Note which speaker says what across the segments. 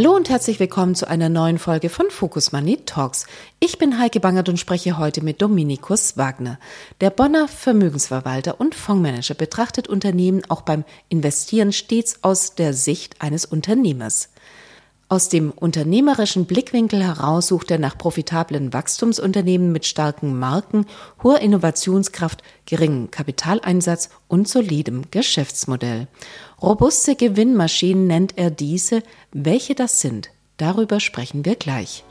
Speaker 1: Hallo und herzlich willkommen zu einer neuen Folge von Focus Money Talks. Ich bin Heike Bangert und spreche heute mit Dominikus Wagner. Der Bonner Vermögensverwalter und Fondsmanager betrachtet Unternehmen auch beim Investieren stets aus der Sicht eines Unternehmers. Aus dem unternehmerischen Blickwinkel heraus sucht er nach profitablen Wachstumsunternehmen mit starken Marken, hoher Innovationskraft, geringem Kapitaleinsatz und solidem Geschäftsmodell. Robuste Gewinnmaschinen nennt er diese. Welche das sind, darüber sprechen wir gleich.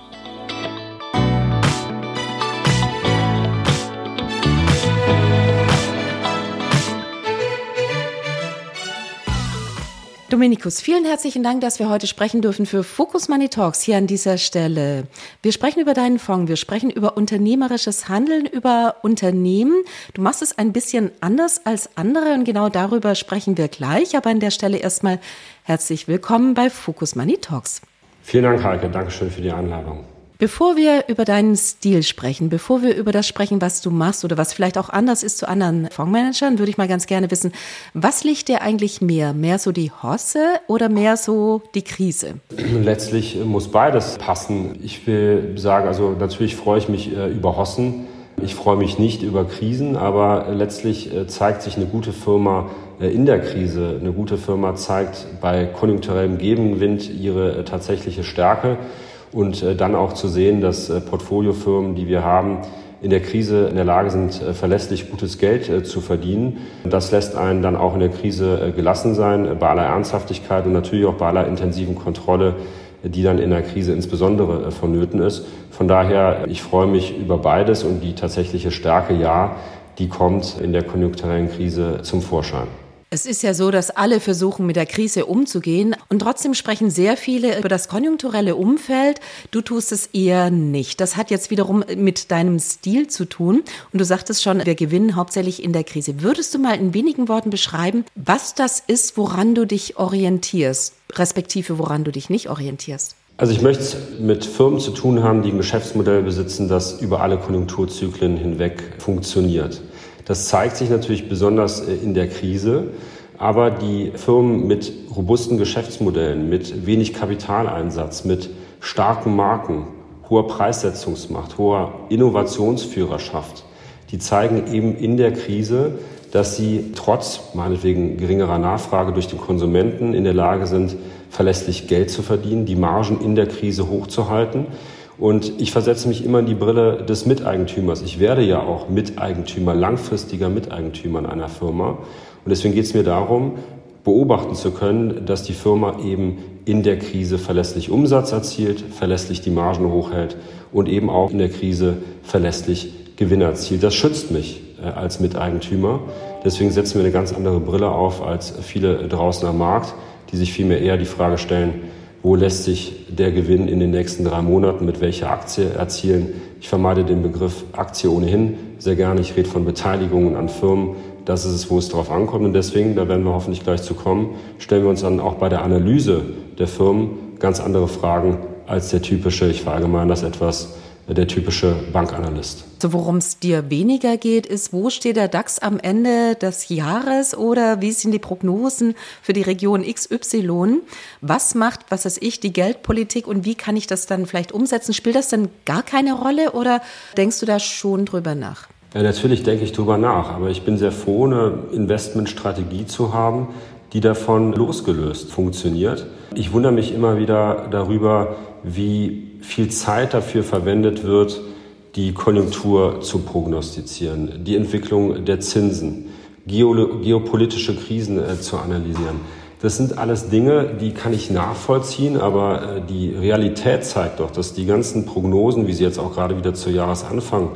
Speaker 1: Dominikus, vielen herzlichen Dank, dass wir heute sprechen dürfen für Focus Money Talks hier an dieser Stelle. Wir sprechen über deinen Fonds, wir sprechen über unternehmerisches Handeln, über Unternehmen. Du machst es ein bisschen anders als andere und genau darüber sprechen wir gleich. Aber an der Stelle erstmal herzlich willkommen bei Focus Money Talks.
Speaker 2: Vielen Dank, Heike. Dankeschön für die Einladung.
Speaker 1: Bevor wir über deinen Stil sprechen, bevor wir über das sprechen, was du machst oder was vielleicht auch anders ist zu anderen Fondsmanagern, würde ich mal ganz gerne wissen, was liegt dir eigentlich mehr? Mehr so die Hosse oder mehr so die Krise?
Speaker 2: Letztlich muss beides passen. Ich will sagen, also natürlich freue ich mich äh, über Hossen. Ich freue mich nicht über Krisen, aber letztlich äh, zeigt sich eine gute Firma äh, in der Krise. Eine gute Firma zeigt bei konjunkturellem Gegenwind ihre tatsächliche Stärke und äh, dann auch zu sehen, dass äh, Portfoliofirmen, die wir haben, in der Krise in der Lage sind, äh, verlässlich gutes Geld zu verdienen. Das lässt einen dann auch in der Krise gelassen sein, bei aller Ernsthaftigkeit und natürlich auch bei aller intensiven Kontrolle, die dann in der Krise insbesondere vonnöten ist. Von daher, ich freue mich über beides und die tatsächliche Stärke, ja, die kommt in der konjunkturellen Krise zum Vorschein.
Speaker 1: Es ist ja so, dass alle versuchen, mit der Krise umzugehen und trotzdem sprechen sehr viele über das konjunkturelle Umfeld. Du tust es eher nicht. Das hat jetzt wiederum mit deinem Stil zu tun. Und du sagtest schon, wir gewinnen hauptsächlich in der Krise. Würdest du mal in wenigen Worten beschreiben, was das ist, woran du dich orientierst, respektive woran du dich nicht orientierst?
Speaker 2: Also ich möchte es mit Firmen zu tun haben, die ein Geschäftsmodell besitzen, das über alle Konjunkturzyklen hinweg funktioniert. Das zeigt sich natürlich besonders äh, in der Krise. Aber die Firmen mit robusten Geschäftsmodellen, mit wenig Kapitaleinsatz, mit starken Marken, hoher Preissetzungsmacht, hoher Innovationsführerschaft, die zeigen eben in der Krise, dass sie trotz meinetwegen geringerer Nachfrage durch den Konsumenten in der Lage sind, verlässlich Geld zu verdienen, die Margen in der Krise hochzuhalten und ich versetze mich immer in die Brille des Miteigentümers. Ich werde ja auch Miteigentümer, langfristiger Miteigentümer in einer Firma. Und deswegen geht es mir darum, beobachten zu können, dass die Firma eben in der Krise verlässlich Umsatz erzielt, verlässlich die Margen hochhält und eben auch in der Krise verlässlich Gewinne erzielt. Das schützt mich äh, als Miteigentümer. Deswegen setzen wir eine ganz andere Brille auf als viele draußen am Markt, die sich vielmehr eher die Frage stellen, wo lässt sich der Gewinn in den nächsten drei Monaten mit welcher Aktie erzielen. Ich vermeide den Begriff Aktie ohnehin sehr gerne. Ich rede von Beteiligungen an Firmen. Das ist es, wo es drauf ankommt. Und deswegen, da werden wir hoffentlich gleich zu kommen, stellen wir uns dann auch bei der Analyse der Firmen ganz andere Fragen als der typische, ich verallgemeine das etwas, der typische Bankanalyst.
Speaker 1: So, worum es dir weniger geht, ist, wo steht der DAX am Ende des Jahres oder wie sind die Prognosen für die Region XY? Was macht, was weiß ich, die Geldpolitik und wie kann ich das dann vielleicht umsetzen? Spielt das dann gar keine Rolle oder denkst du da schon drüber nach?
Speaker 2: Ja, natürlich denke ich drüber nach, aber ich bin sehr froh, eine Investmentstrategie zu haben, die davon losgelöst funktioniert. Ich wundere mich immer wieder darüber, wie viel Zeit dafür verwendet wird, die Konjunktur zu prognostizieren, die Entwicklung der Zinsen, geopolitische Krisen äh, zu analysieren. Das sind alles Dinge, die kann ich nachvollziehen, aber äh, die Realität zeigt doch, dass die ganzen Prognosen, wie sie jetzt auch gerade wieder zu Jahresanfang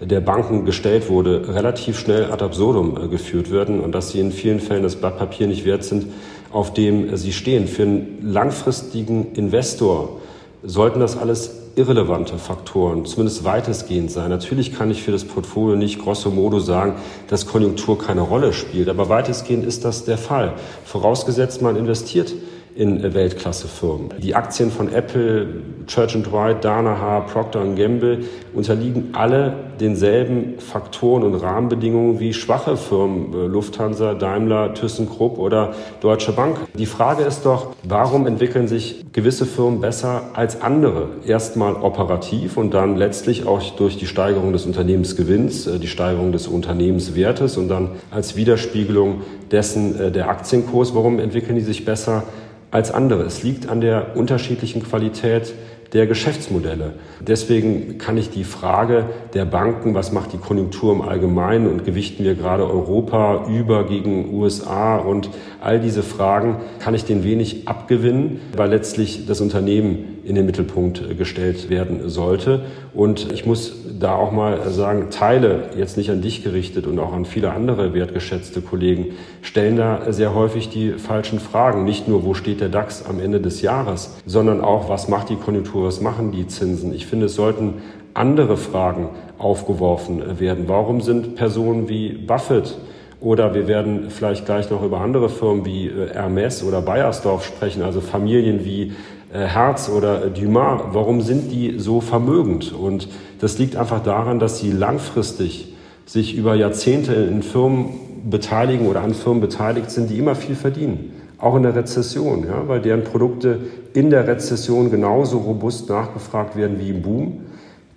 Speaker 2: der Banken gestellt wurde, relativ schnell ad absurdum äh, geführt werden und dass sie in vielen Fällen das Blatt Papier nicht wert sind, auf dem sie stehen. Für einen langfristigen Investor sollten das alles irrelevante Faktoren, zumindest weitestgehend sein. Natürlich kann ich für das Portfolio nicht grosso modo sagen, dass Konjunktur keine Rolle spielt, aber weitestgehend ist das der Fall. Vorausgesetzt, man investiert in Weltklassefirmen. Die Aktien von Apple, Church Dwight, Danaher, Procter Gamble unterliegen alle denselben Faktoren und Rahmenbedingungen wie schwache Firmen, äh, Lufthansa, Daimler, ThyssenKrupp oder Deutsche Bank. Die Frage ist doch, warum entwickeln sich gewisse Firmen besser als andere? Erstmal operativ und dann letztlich auch durch die Steigerung des Unternehmensgewinns, äh, die Steigerung des Unternehmenswertes und dann als Widerspiegelung dessen äh, der Aktienkurs. Warum entwickeln die sich besser? Als andere. Es liegt an der unterschiedlichen Qualität der Geschäftsmodelle. Deswegen kann ich die Frage der Banken, was macht die Konjunktur im Allgemeinen und gewichten wir gerade Europa über gegen USA und all diese Fragen, kann ich den wenig abgewinnen, weil letztlich das Unternehmen in den Mittelpunkt gestellt werden sollte. Und ich muss da auch mal sagen, Teile, jetzt nicht an dich gerichtet und auch an viele andere wertgeschätzte Kollegen, stellen da sehr häufig die falschen Fragen. Nicht nur, wo steht der DAX am Ende des Jahres, sondern auch, was macht die Konjunktur, was machen die Zinsen. Ich finde, es sollten andere Fragen aufgeworfen werden. Warum sind Personen wie Buffett oder wir werden vielleicht gleich noch über andere Firmen wie äh, Hermes oder Bayersdorf sprechen, also Familien wie äh, Herz oder Dumas, warum sind die so vermögend? Und das liegt einfach daran, dass sie langfristig sich über Jahrzehnte in Firmen beteiligen oder an Firmen beteiligt sind, die immer viel verdienen. Auch in der Rezession, ja, weil deren Produkte in der Rezession genauso robust nachgefragt werden wie im Boom.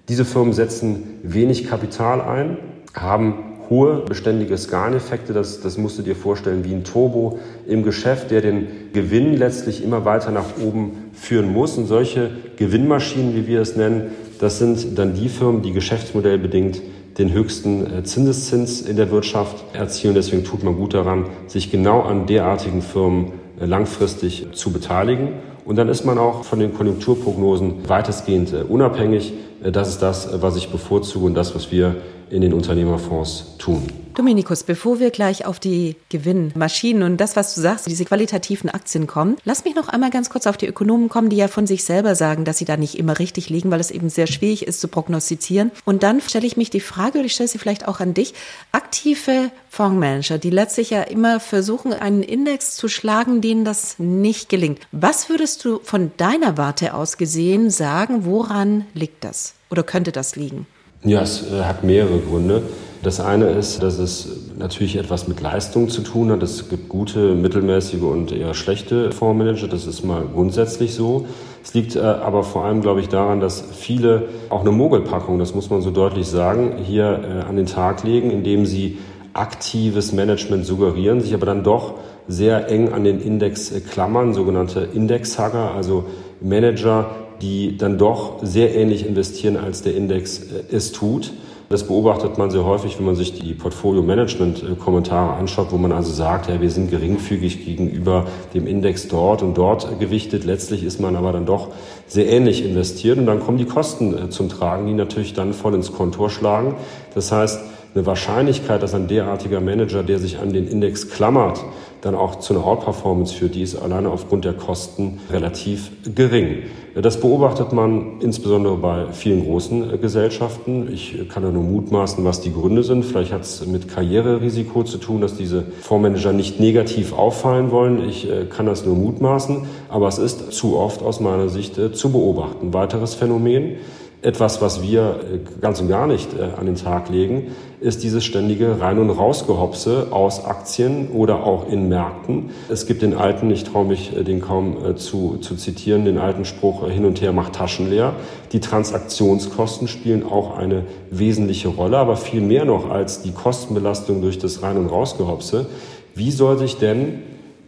Speaker 2: Diese Firmen setzen wenig Kapital ein, haben hohe beständige Skaleneffekte. Das, das musst du dir vorstellen wie ein Turbo im Geschäft, der den Gewinn letztlich immer weiter nach oben führen muss. Und solche Gewinnmaschinen, wie wir es nennen, das sind dann die Firmen, die geschäftsmodellbedingt den höchsten äh, Zinseszins in der Wirtschaft erzielen. Deswegen tut man gut daran, sich genau an derartigen Firmen äh, langfristig zu beteiligen. Und dann ist man auch von den Konjunkturprognosen weitestgehend äh, unabhängig. Das ist das, was ich bevorzuge und das, was wir in den Unternehmerfonds tun.
Speaker 1: Dominikus, bevor wir gleich auf die Gewinnmaschinen und das, was du sagst, diese qualitativen Aktien kommen, lass mich noch einmal ganz kurz auf die Ökonomen kommen, die ja von sich selber sagen, dass sie da nicht immer richtig liegen, weil es eben sehr schwierig ist zu prognostizieren. Und dann stelle ich mich die Frage, und ich stelle sie vielleicht auch an dich, aktive Fondsmanager, die letztlich ja immer versuchen, einen Index zu schlagen, denen das nicht gelingt. Was würdest du von deiner Warte aus gesehen sagen, woran liegt das? Oder könnte das liegen?
Speaker 2: Ja, es äh, hat mehrere Gründe. Das eine ist, dass es natürlich etwas mit Leistung zu tun hat. Es gibt gute, mittelmäßige und eher schlechte Fondsmanager. Das ist mal grundsätzlich so. Es liegt äh, aber vor allem, glaube ich, daran, dass viele auch eine Mogelpackung, das muss man so deutlich sagen, hier äh, an den Tag legen, indem sie aktives Management suggerieren, sich aber dann doch sehr eng an den Index klammern, sogenannte Indexhugger, also Manager, die dann doch sehr ähnlich investieren, als der Index äh, es tut. Das beobachtet man sehr häufig, wenn man sich die Portfolio-Management-Kommentare anschaut, wo man also sagt, ja, wir sind geringfügig gegenüber dem Index dort und dort gewichtet. Letztlich ist man aber dann doch sehr ähnlich investiert und dann kommen die Kosten äh, zum Tragen, die natürlich dann voll ins Kontor schlagen. Das heißt, eine Wahrscheinlichkeit, dass ein derartiger Manager, der sich an den Index klammert, dann auch zu einer Outperformance führt, die ist alleine aufgrund der Kosten relativ gering. Das beobachtet man insbesondere bei vielen großen äh, Gesellschaften. Ich kann da nur mutmaßen, was die Gründe sind. Vielleicht hat es mit Karriererisiko zu tun, dass diese Fondsmanager nicht negativ auffallen wollen. Ich äh, kann das nur mutmaßen, aber es ist zu oft aus meiner Sicht äh, zu beobachten. Weiteres Phänomen etwas, was wir ganz und gar nicht an den Tag legen, ist dieses ständige Rein- und Rausgehopse aus Aktien oder auch in Märkten. Es gibt den alten, ich traue mich äh, den kaum zu, zu zitieren, den alten Spruch, hin und her macht Taschen leer. Die Transaktionskosten spielen auch eine wesentliche Rolle, aber viel mehr noch als die Kostenbelastung durch das Rein- und Rausgehopse. Wie soll sich denn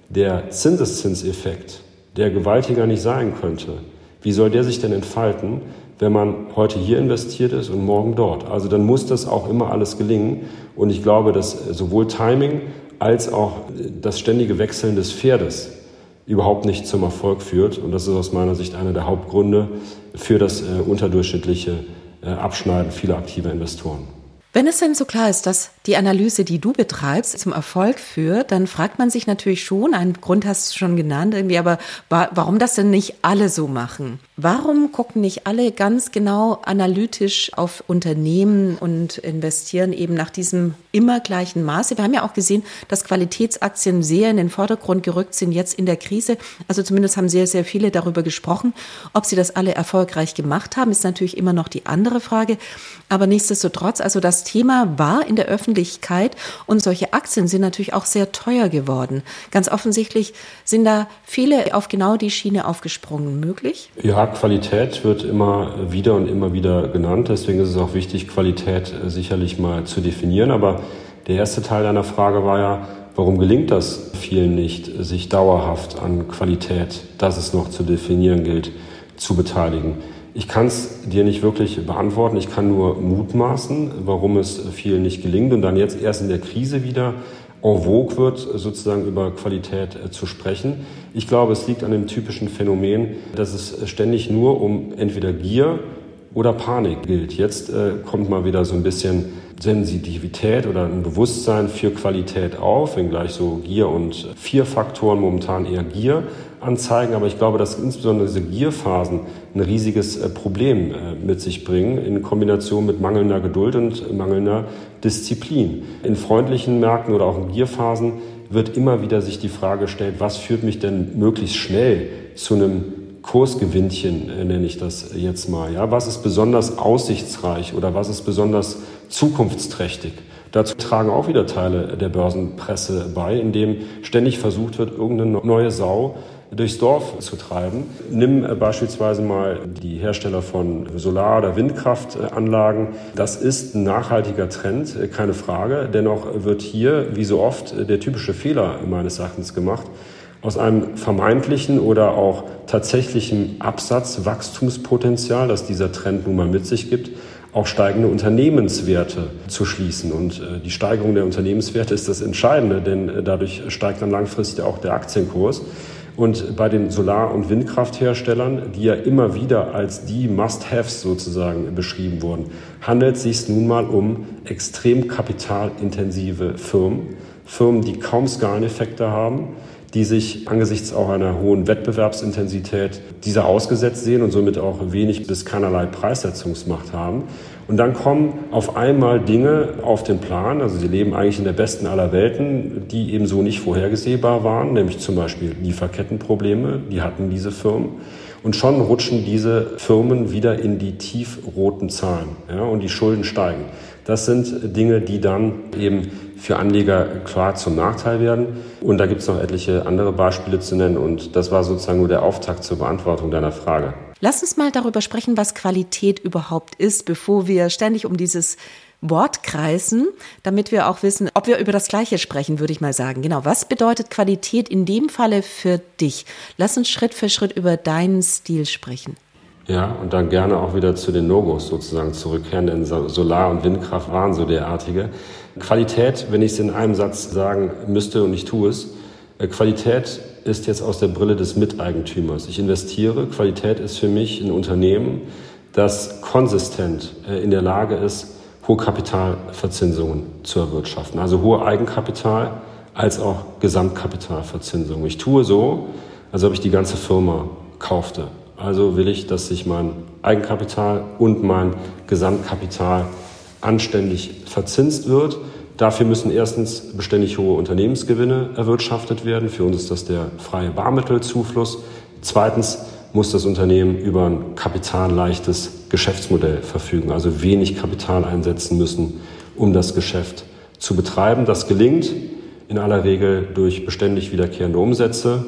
Speaker 2: der Zinseszinseffekt, der gewaltiger nicht sein könnte, wie soll der sich denn entfalten, wenn man heute hier investiert ist und morgen dort. Also dann muss das auch immer alles gelingen. Und ich glaube, dass sowohl Timing als auch das ständige Wechseln des Pferdes überhaupt nicht zum Erfolg führt. Und das ist aus meiner Sicht einer der Hauptgründe für das äh, unterdurchschnittliche äh, Abschneiden vieler aktiver Investoren.
Speaker 1: Wenn es denn so klar ist, dass die Analyse, die du betreibst, zum Erfolg führt, dann fragt man sich natürlich schon, einen Grund hast du schon genannt irgendwie, aber warum das denn nicht alle so machen? Warum gucken nicht alle ganz genau analytisch auf Unternehmen und investieren eben nach diesem immer gleichen Maße? Wir haben ja auch gesehen, dass Qualitätsaktien sehr in den Vordergrund gerückt sind jetzt in der Krise. Also zumindest haben sehr, sehr viele darüber gesprochen. Ob sie das alle erfolgreich gemacht haben, ist natürlich immer noch die andere Frage. Aber nichtsdestotrotz, also Thema war in der Öffentlichkeit und solche Aktien sind natürlich auch sehr teuer geworden. Ganz offensichtlich sind da viele auf genau die Schiene aufgesprungen möglich.
Speaker 2: Ja, Qualität wird immer wieder und immer wieder genannt. Deswegen ist es auch wichtig, Qualität äh, sicherlich mal zu definieren. Aber der erste Teil deiner Frage war ja, warum gelingt das vielen nicht, sich dauerhaft an Qualität, das es noch zu definieren gilt, zu beteiligen? Ich kann es dir nicht wirklich beantworten. Ich kann nur mutmaßen, warum es vielen nicht gelingt und dann jetzt erst in der Krise wieder en vogue wird, sozusagen über Qualität äh, zu sprechen. Ich glaube, es liegt an dem typischen Phänomen, dass es ständig nur um entweder Gier oder Panik gilt. Jetzt äh, kommt mal wieder so ein bisschen Sensitivität oder ein Bewusstsein für Qualität auf, wenngleich so Gier und vier Faktoren momentan eher Gier anzeigen. Aber ich glaube, dass insbesondere diese Gierphasen ein riesiges äh, Problem äh, mit sich bringen in Kombination mit mangelnder Geduld und mangelnder Disziplin. In freundlichen Märkten oder auch in Gierphasen wird immer wieder sich die Frage gestellt, was führt mich denn möglichst schnell zu einem Kursgewinnchen, äh, nenne ich das jetzt mal. Ja, was ist besonders aussichtsreich oder was ist besonders zukunftsträchtig? Dazu tragen auch wieder Teile der Börsenpresse bei, indem ständig versucht wird, irgendeine neue Sau durchs Dorf zu treiben. Nimm äh, beispielsweise mal die Hersteller von Solar- oder Windkraftanlagen. Das ist ein nachhaltiger Trend, äh, keine Frage. Dennoch wird hier, wie so oft, äh, der typische Fehler meines Erachtens gemacht. Aus einem vermeintlichen oder auch tatsächlichen Absatzwachstumspotenzial, das dieser Trend nun mal mit sich gibt, auch steigende Unternehmenswerte zu schließen. Und die Steigerung der Unternehmenswerte ist das Entscheidende, denn dadurch steigt dann langfristig auch der Aktienkurs. Und bei den Solar- und Windkraftherstellern, die ja immer wieder als die Must-Haves sozusagen beschrieben wurden, handelt es sich nun mal um extrem kapitalintensive Firmen, Firmen, die kaum Skaleneffekte haben, die sich angesichts auch einer hohen Wettbewerbsintensität dieser ausgesetzt sehen und somit auch wenig bis keinerlei Preissetzungsmacht haben. Und dann kommen auf einmal Dinge auf den Plan, also sie leben eigentlich in der besten aller Welten, die eben so nicht vorhergesehbar waren, nämlich zum Beispiel Lieferkettenprobleme, die hatten diese Firmen. Und schon rutschen diese Firmen wieder in die tiefroten Zahlen ja, und die Schulden steigen. Das sind Dinge, die dann eben für Anleger klar zum Nachteil werden. Und da gibt es noch etliche andere Beispiele zu nennen. Und das war sozusagen nur der Auftakt zur Beantwortung deiner Frage.
Speaker 1: Lass uns mal darüber sprechen, was Qualität überhaupt ist, bevor wir ständig um dieses Wort kreisen, damit wir auch wissen, ob wir über das Gleiche sprechen, würde ich mal sagen. Genau, was bedeutet Qualität in dem Falle für dich? Lass uns Schritt für Schritt über deinen Stil sprechen.
Speaker 2: Ja, und dann gerne auch wieder zu den Logos sozusagen zurückkehren, denn Solar- und Windkraft waren so derartige. Qualität, wenn ich es in einem Satz sagen müsste und ich tue es, äh, Qualität ist jetzt aus der Brille des Miteigentümers. Ich investiere. Qualität ist für mich ein Unternehmen, das konsistent äh, in der Lage ist, hohe Kapitalverzinsungen zu erwirtschaften. Also hohe Eigenkapital als auch Gesamtkapitalverzinsung. Ich tue so, als ob ich die ganze Firma kaufte. Also will ich, dass sich mein Eigenkapital und mein Gesamtkapital anständig verzinst wird. Dafür müssen erstens beständig hohe Unternehmensgewinne erwirtschaftet werden. Für uns ist das der freie Barmittelzufluss. Zweitens muss das Unternehmen über ein kapitalleichtes Geschäftsmodell verfügen, also wenig Kapital einsetzen müssen, um das Geschäft zu betreiben. Das gelingt in aller Regel durch beständig wiederkehrende Umsätze,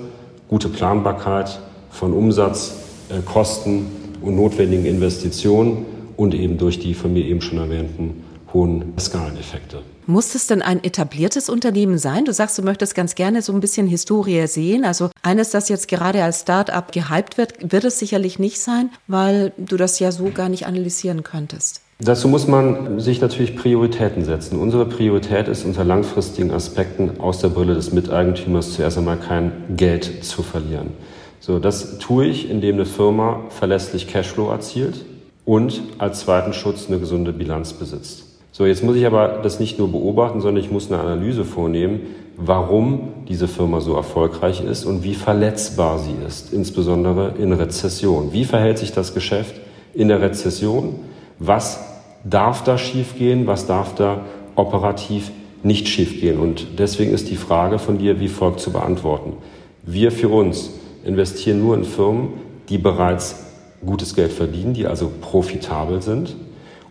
Speaker 2: gute Planbarkeit von Umsatz, äh, Kosten und notwendigen Investitionen und eben durch die von mir eben schon erwähnten hohen Skaleneffekte.
Speaker 1: Muss es denn ein etabliertes Unternehmen sein? Du sagst, du möchtest ganz gerne so ein bisschen Historie sehen. Also eines, das jetzt gerade als Start-up gehypt wird, wird es sicherlich nicht sein, weil du das ja so gar nicht analysieren könntest.
Speaker 2: Dazu muss man sich natürlich Prioritäten setzen. Unsere Priorität ist unter langfristigen Aspekten aus der Brille des Miteigentümers zuerst einmal kein Geld zu verlieren. So, das tue ich, indem eine Firma verlässlich Cashflow erzielt und als zweiten Schutz eine gesunde Bilanz besitzt. So, jetzt muss ich aber das nicht nur beobachten, sondern ich muss eine Analyse vornehmen, warum diese Firma so erfolgreich ist und wie verletzbar sie ist, insbesondere in Rezession. Wie verhält sich das Geschäft in der Rezession? Was darf da schiefgehen? Was darf da operativ nicht schiefgehen? Und deswegen ist die Frage von dir wie folgt zu beantworten. Wir für uns investieren nur in Firmen, die bereits gutes Geld verdienen, die also profitabel sind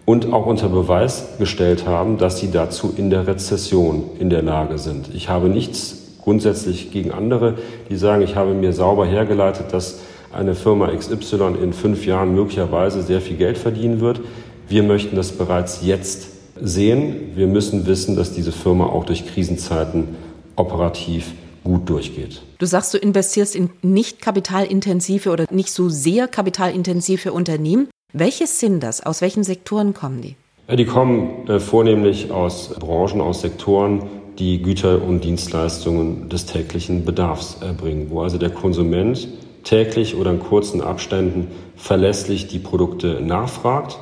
Speaker 2: und auch unter Beweis gestellt haben, dass sie dazu in der Rezession in der Lage sind. Ich habe nichts grundsätzlich gegen andere, die sagen, ich habe mir sauber hergeleitet, dass eine Firma XY in fünf Jahren möglicherweise sehr viel Geld verdienen wird. Wir möchten das bereits jetzt sehen. Wir müssen wissen, dass diese Firma auch durch Krisenzeiten operativ gut durchgeht.
Speaker 1: Du sagst, du investierst in nicht kapitalintensive oder nicht so sehr kapitalintensive Unternehmen. Welches sind das? Aus welchen Sektoren kommen die?
Speaker 2: Die kommen äh, vornehmlich aus Branchen, aus Sektoren, die Güter und Dienstleistungen des täglichen Bedarfs erbringen, wo also der Konsument täglich oder in kurzen Abständen verlässlich die Produkte nachfragt.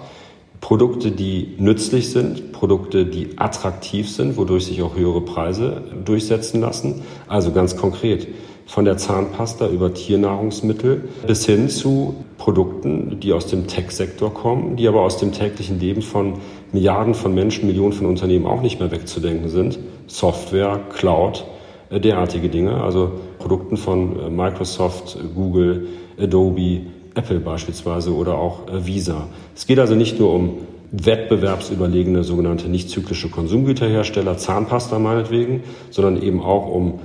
Speaker 2: Produkte, die nützlich sind, Produkte, die attraktiv sind, wodurch sich auch höhere Preise durchsetzen lassen. Also ganz konkret, von der Zahnpasta über Tiernahrungsmittel bis hin zu Produkten, die aus dem Tech-Sektor kommen, die aber aus dem täglichen Leben von Milliarden von Menschen, Millionen von Unternehmen auch nicht mehr wegzudenken sind. Software, Cloud, äh, derartige Dinge, also Produkten von äh, Microsoft, Google, Adobe, Apple beispielsweise oder auch äh, Visa. Es geht also nicht nur um wettbewerbsüberlegene sogenannte nicht zyklische Konsumgüterhersteller, Zahnpasta meinetwegen, sondern eben auch um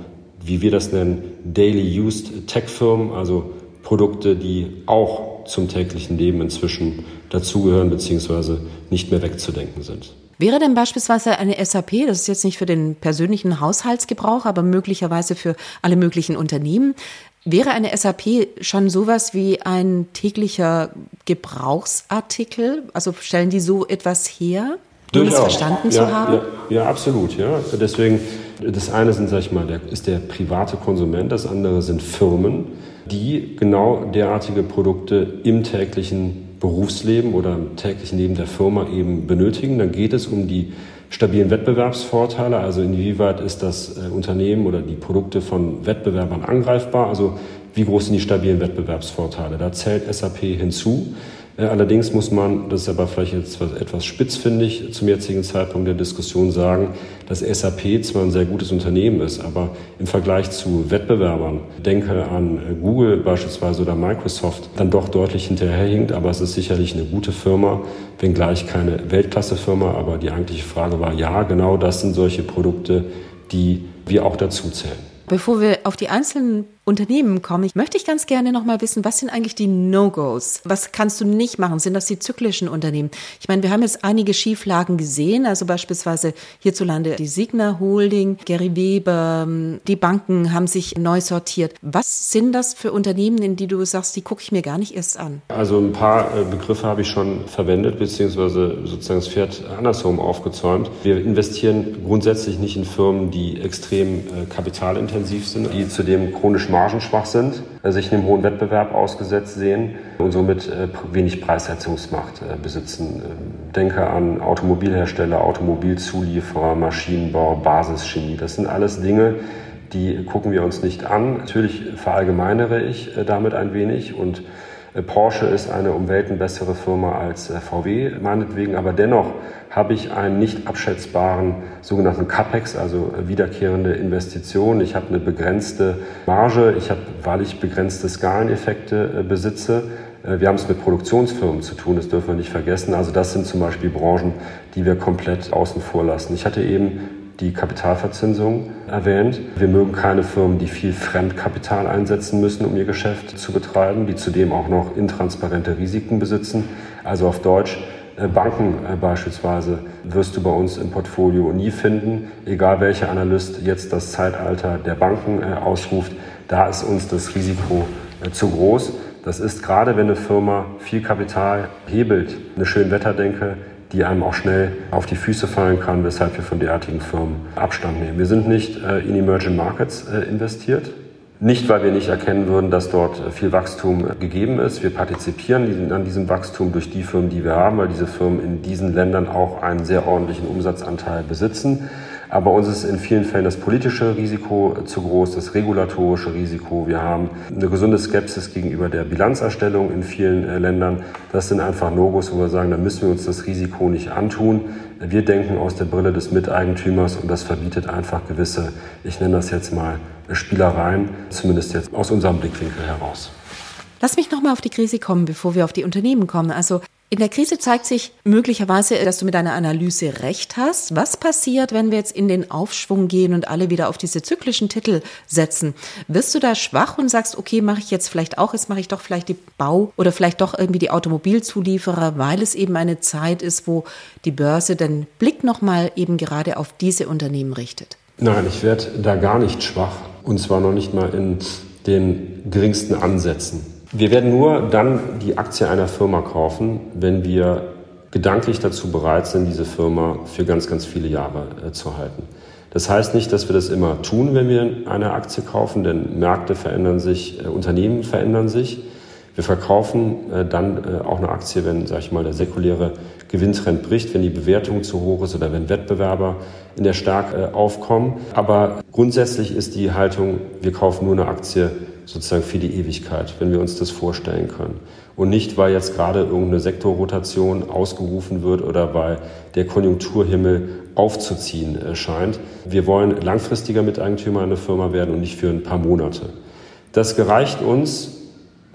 Speaker 2: wie wir das nennen, Daily Used Tech-Firmen, also Produkte, die auch zum täglichen Leben inzwischen dazugehören bzw. nicht mehr wegzudenken sind.
Speaker 1: Wäre denn beispielsweise eine SAP, das ist jetzt nicht für den persönlichen Haushaltsgebrauch, aber möglicherweise für alle möglichen Unternehmen, wäre eine SAP schon sowas wie ein täglicher Gebrauchsartikel? Also stellen die so etwas her?
Speaker 2: Um das verstanden ja, zu haben? Ja, ja, absolut. Ja. Deswegen, das eine sind, sag ich mal, der, ist der private Konsument, das andere sind Firmen, die genau derartige Produkte im täglichen Berufsleben oder im täglichen Leben der Firma eben benötigen. Dann geht es um die stabilen Wettbewerbsvorteile, also inwieweit ist das äh, Unternehmen oder die Produkte von Wettbewerbern angreifbar, also wie groß sind die stabilen Wettbewerbsvorteile. Da zählt SAP hinzu. Äh, allerdings muss man, das ist aber vielleicht jetzt etwas spitzfindig zum jetzigen Zeitpunkt der Diskussion sagen, dass SAP zwar ein sehr gutes Unternehmen ist, aber im Vergleich zu Wettbewerbern, denke an Google beispielsweise oder Microsoft, dann doch deutlich hinterherhinkt. Aber es ist sicherlich eine gute Firma, wenngleich keine Weltklasse-Firma. Aber die eigentliche Frage war, ja, genau das sind solche Produkte, die wir auch dazu zählen.
Speaker 1: Bevor wir auf die einzelnen Unternehmen kommen, ich möchte ich ganz gerne noch mal wissen, was sind eigentlich die No-Gos? Was kannst du nicht machen? Sind das die zyklischen Unternehmen? Ich meine, wir haben jetzt einige Schieflagen gesehen, also beispielsweise hierzulande die Signa Holding, Gary Weber, die Banken haben sich neu sortiert. Was sind das für Unternehmen, in die du sagst, die gucke ich mir gar nicht erst an?
Speaker 2: Also ein paar äh, Begriffe habe ich schon verwendet, beziehungsweise sozusagen das Pferd andersherum aufgezäumt. Wir investieren grundsätzlich nicht in Firmen, die extrem äh, kapitalintensiv sind, die zudem chronisch margenschwach sind, äh, sich einem hohen Wettbewerb ausgesetzt sehen und somit äh, wenig Preissetzungsmacht äh, besitzen. Denke an Automobilhersteller, Automobilzulieferer, Maschinenbau, Basischemie. Das sind alles Dinge, die gucken wir uns nicht an. Natürlich verallgemeinere ich damit ein wenig und Porsche ist eine um bessere Firma als VW, meinetwegen, aber dennoch habe ich einen nicht abschätzbaren sogenannten CAPEX, also wiederkehrende Investitionen. Ich habe eine begrenzte Marge, ich habe, weil ich begrenzte Skaleneffekte äh, besitze, äh, wir haben es mit Produktionsfirmen zu tun, das dürfen wir nicht vergessen. Also das sind zum Beispiel Branchen, die wir komplett außen vor lassen. Ich hatte eben die Kapitalverzinsung erwähnt. Wir mögen keine Firmen, die viel Fremdkapital einsetzen müssen, um ihr Geschäft zu betreiben, die zudem auch noch intransparente Risiken besitzen. Also auf Deutsch, äh, Banken äh, beispielsweise wirst du bei uns im Portfolio nie finden, egal welcher Analyst jetzt das Zeitalter der Banken äh, ausruft. Da ist uns das Risiko zu groß. Das ist gerade, wenn eine Firma viel Kapital hebelt, eine Schönwetterdenke, die einem auch schnell auf die Füße fallen kann, weshalb wir von derartigen Firmen Abstand nehmen. Wir sind nicht äh, in Emerging Markets äh, investiert. Nicht, weil wir nicht erkennen würden, dass dort viel Wachstum gegeben ist. Wir partizipieren an diesem Wachstum durch die Firmen, die wir haben, weil diese Firmen in diesen Ländern auch einen sehr ordentlichen Umsatzanteil besitzen. Aber uns ist in vielen Fällen das politische Risiko zu groß, das regulatorische Risiko. Wir haben eine gesunde Skepsis gegenüber der Bilanzerstellung in vielen äh, Ländern. Das sind einfach No-Gos, wo wir sagen, da müssen wir uns das Risiko nicht antun. Wir denken aus der Brille des Miteigentümers und das verbietet einfach gewisse, ich nenne das jetzt mal Spielereien, zumindest jetzt aus unserem Blickwinkel heraus.
Speaker 1: Lass mich nochmal auf die Krise kommen, bevor wir auf die Unternehmen kommen. Also in der Krise zeigt sich möglicherweise, dass du mit deiner Analyse recht hast. Was passiert, wenn wir jetzt in den Aufschwung gehen und alle wieder auf diese zyklischen Titel setzen? Wirst du da schwach und sagst, okay, mache ich jetzt vielleicht auch, jetzt mache ich doch vielleicht die Bau oder vielleicht doch irgendwie die Automobilzulieferer, weil es eben eine Zeit ist, wo die Börse den Blick nochmal eben gerade auf diese Unternehmen richtet?
Speaker 2: Nein, ich werde da gar nicht schwach und zwar noch nicht mal in den geringsten Ansätzen. Wir werden nur dann die Aktie einer Firma kaufen, wenn wir gedanklich dazu bereit sind, diese Firma für ganz, ganz viele Jahre äh, zu halten. Das heißt nicht, dass wir das immer tun, wenn wir eine Aktie kaufen, denn Märkte verändern sich, äh, Unternehmen verändern sich. Wir verkaufen äh, dann auch eine Aktie, wenn, sag ich mal, der säkuläre Gewinntrend bricht, wenn die Bewertung zu hoch ist oder wenn Wettbewerber in der Stärke aufkommen. Aber grundsätzlich ist die Haltung, wir kaufen nur eine Aktie, sozusagen für die Ewigkeit, wenn wir uns das vorstellen können. Und nicht, weil jetzt gerade irgendeine Sektorrotation ausgerufen wird oder weil der Konjunkturhimmel aufzuziehen scheint. Wir wollen langfristiger Miteigentümer einer Firma werden und nicht für ein paar Monate. Das gereicht uns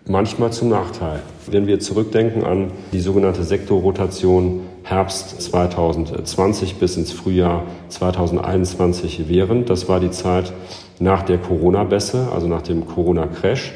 Speaker 2: manchmal zum Nachteil. Wenn wir zurückdenken an die sogenannte Sektorrotation Herbst 2020 bis ins Frühjahr 2021 während, das war die Zeit, nach der Corona-Bässe, also nach dem Corona-Crash.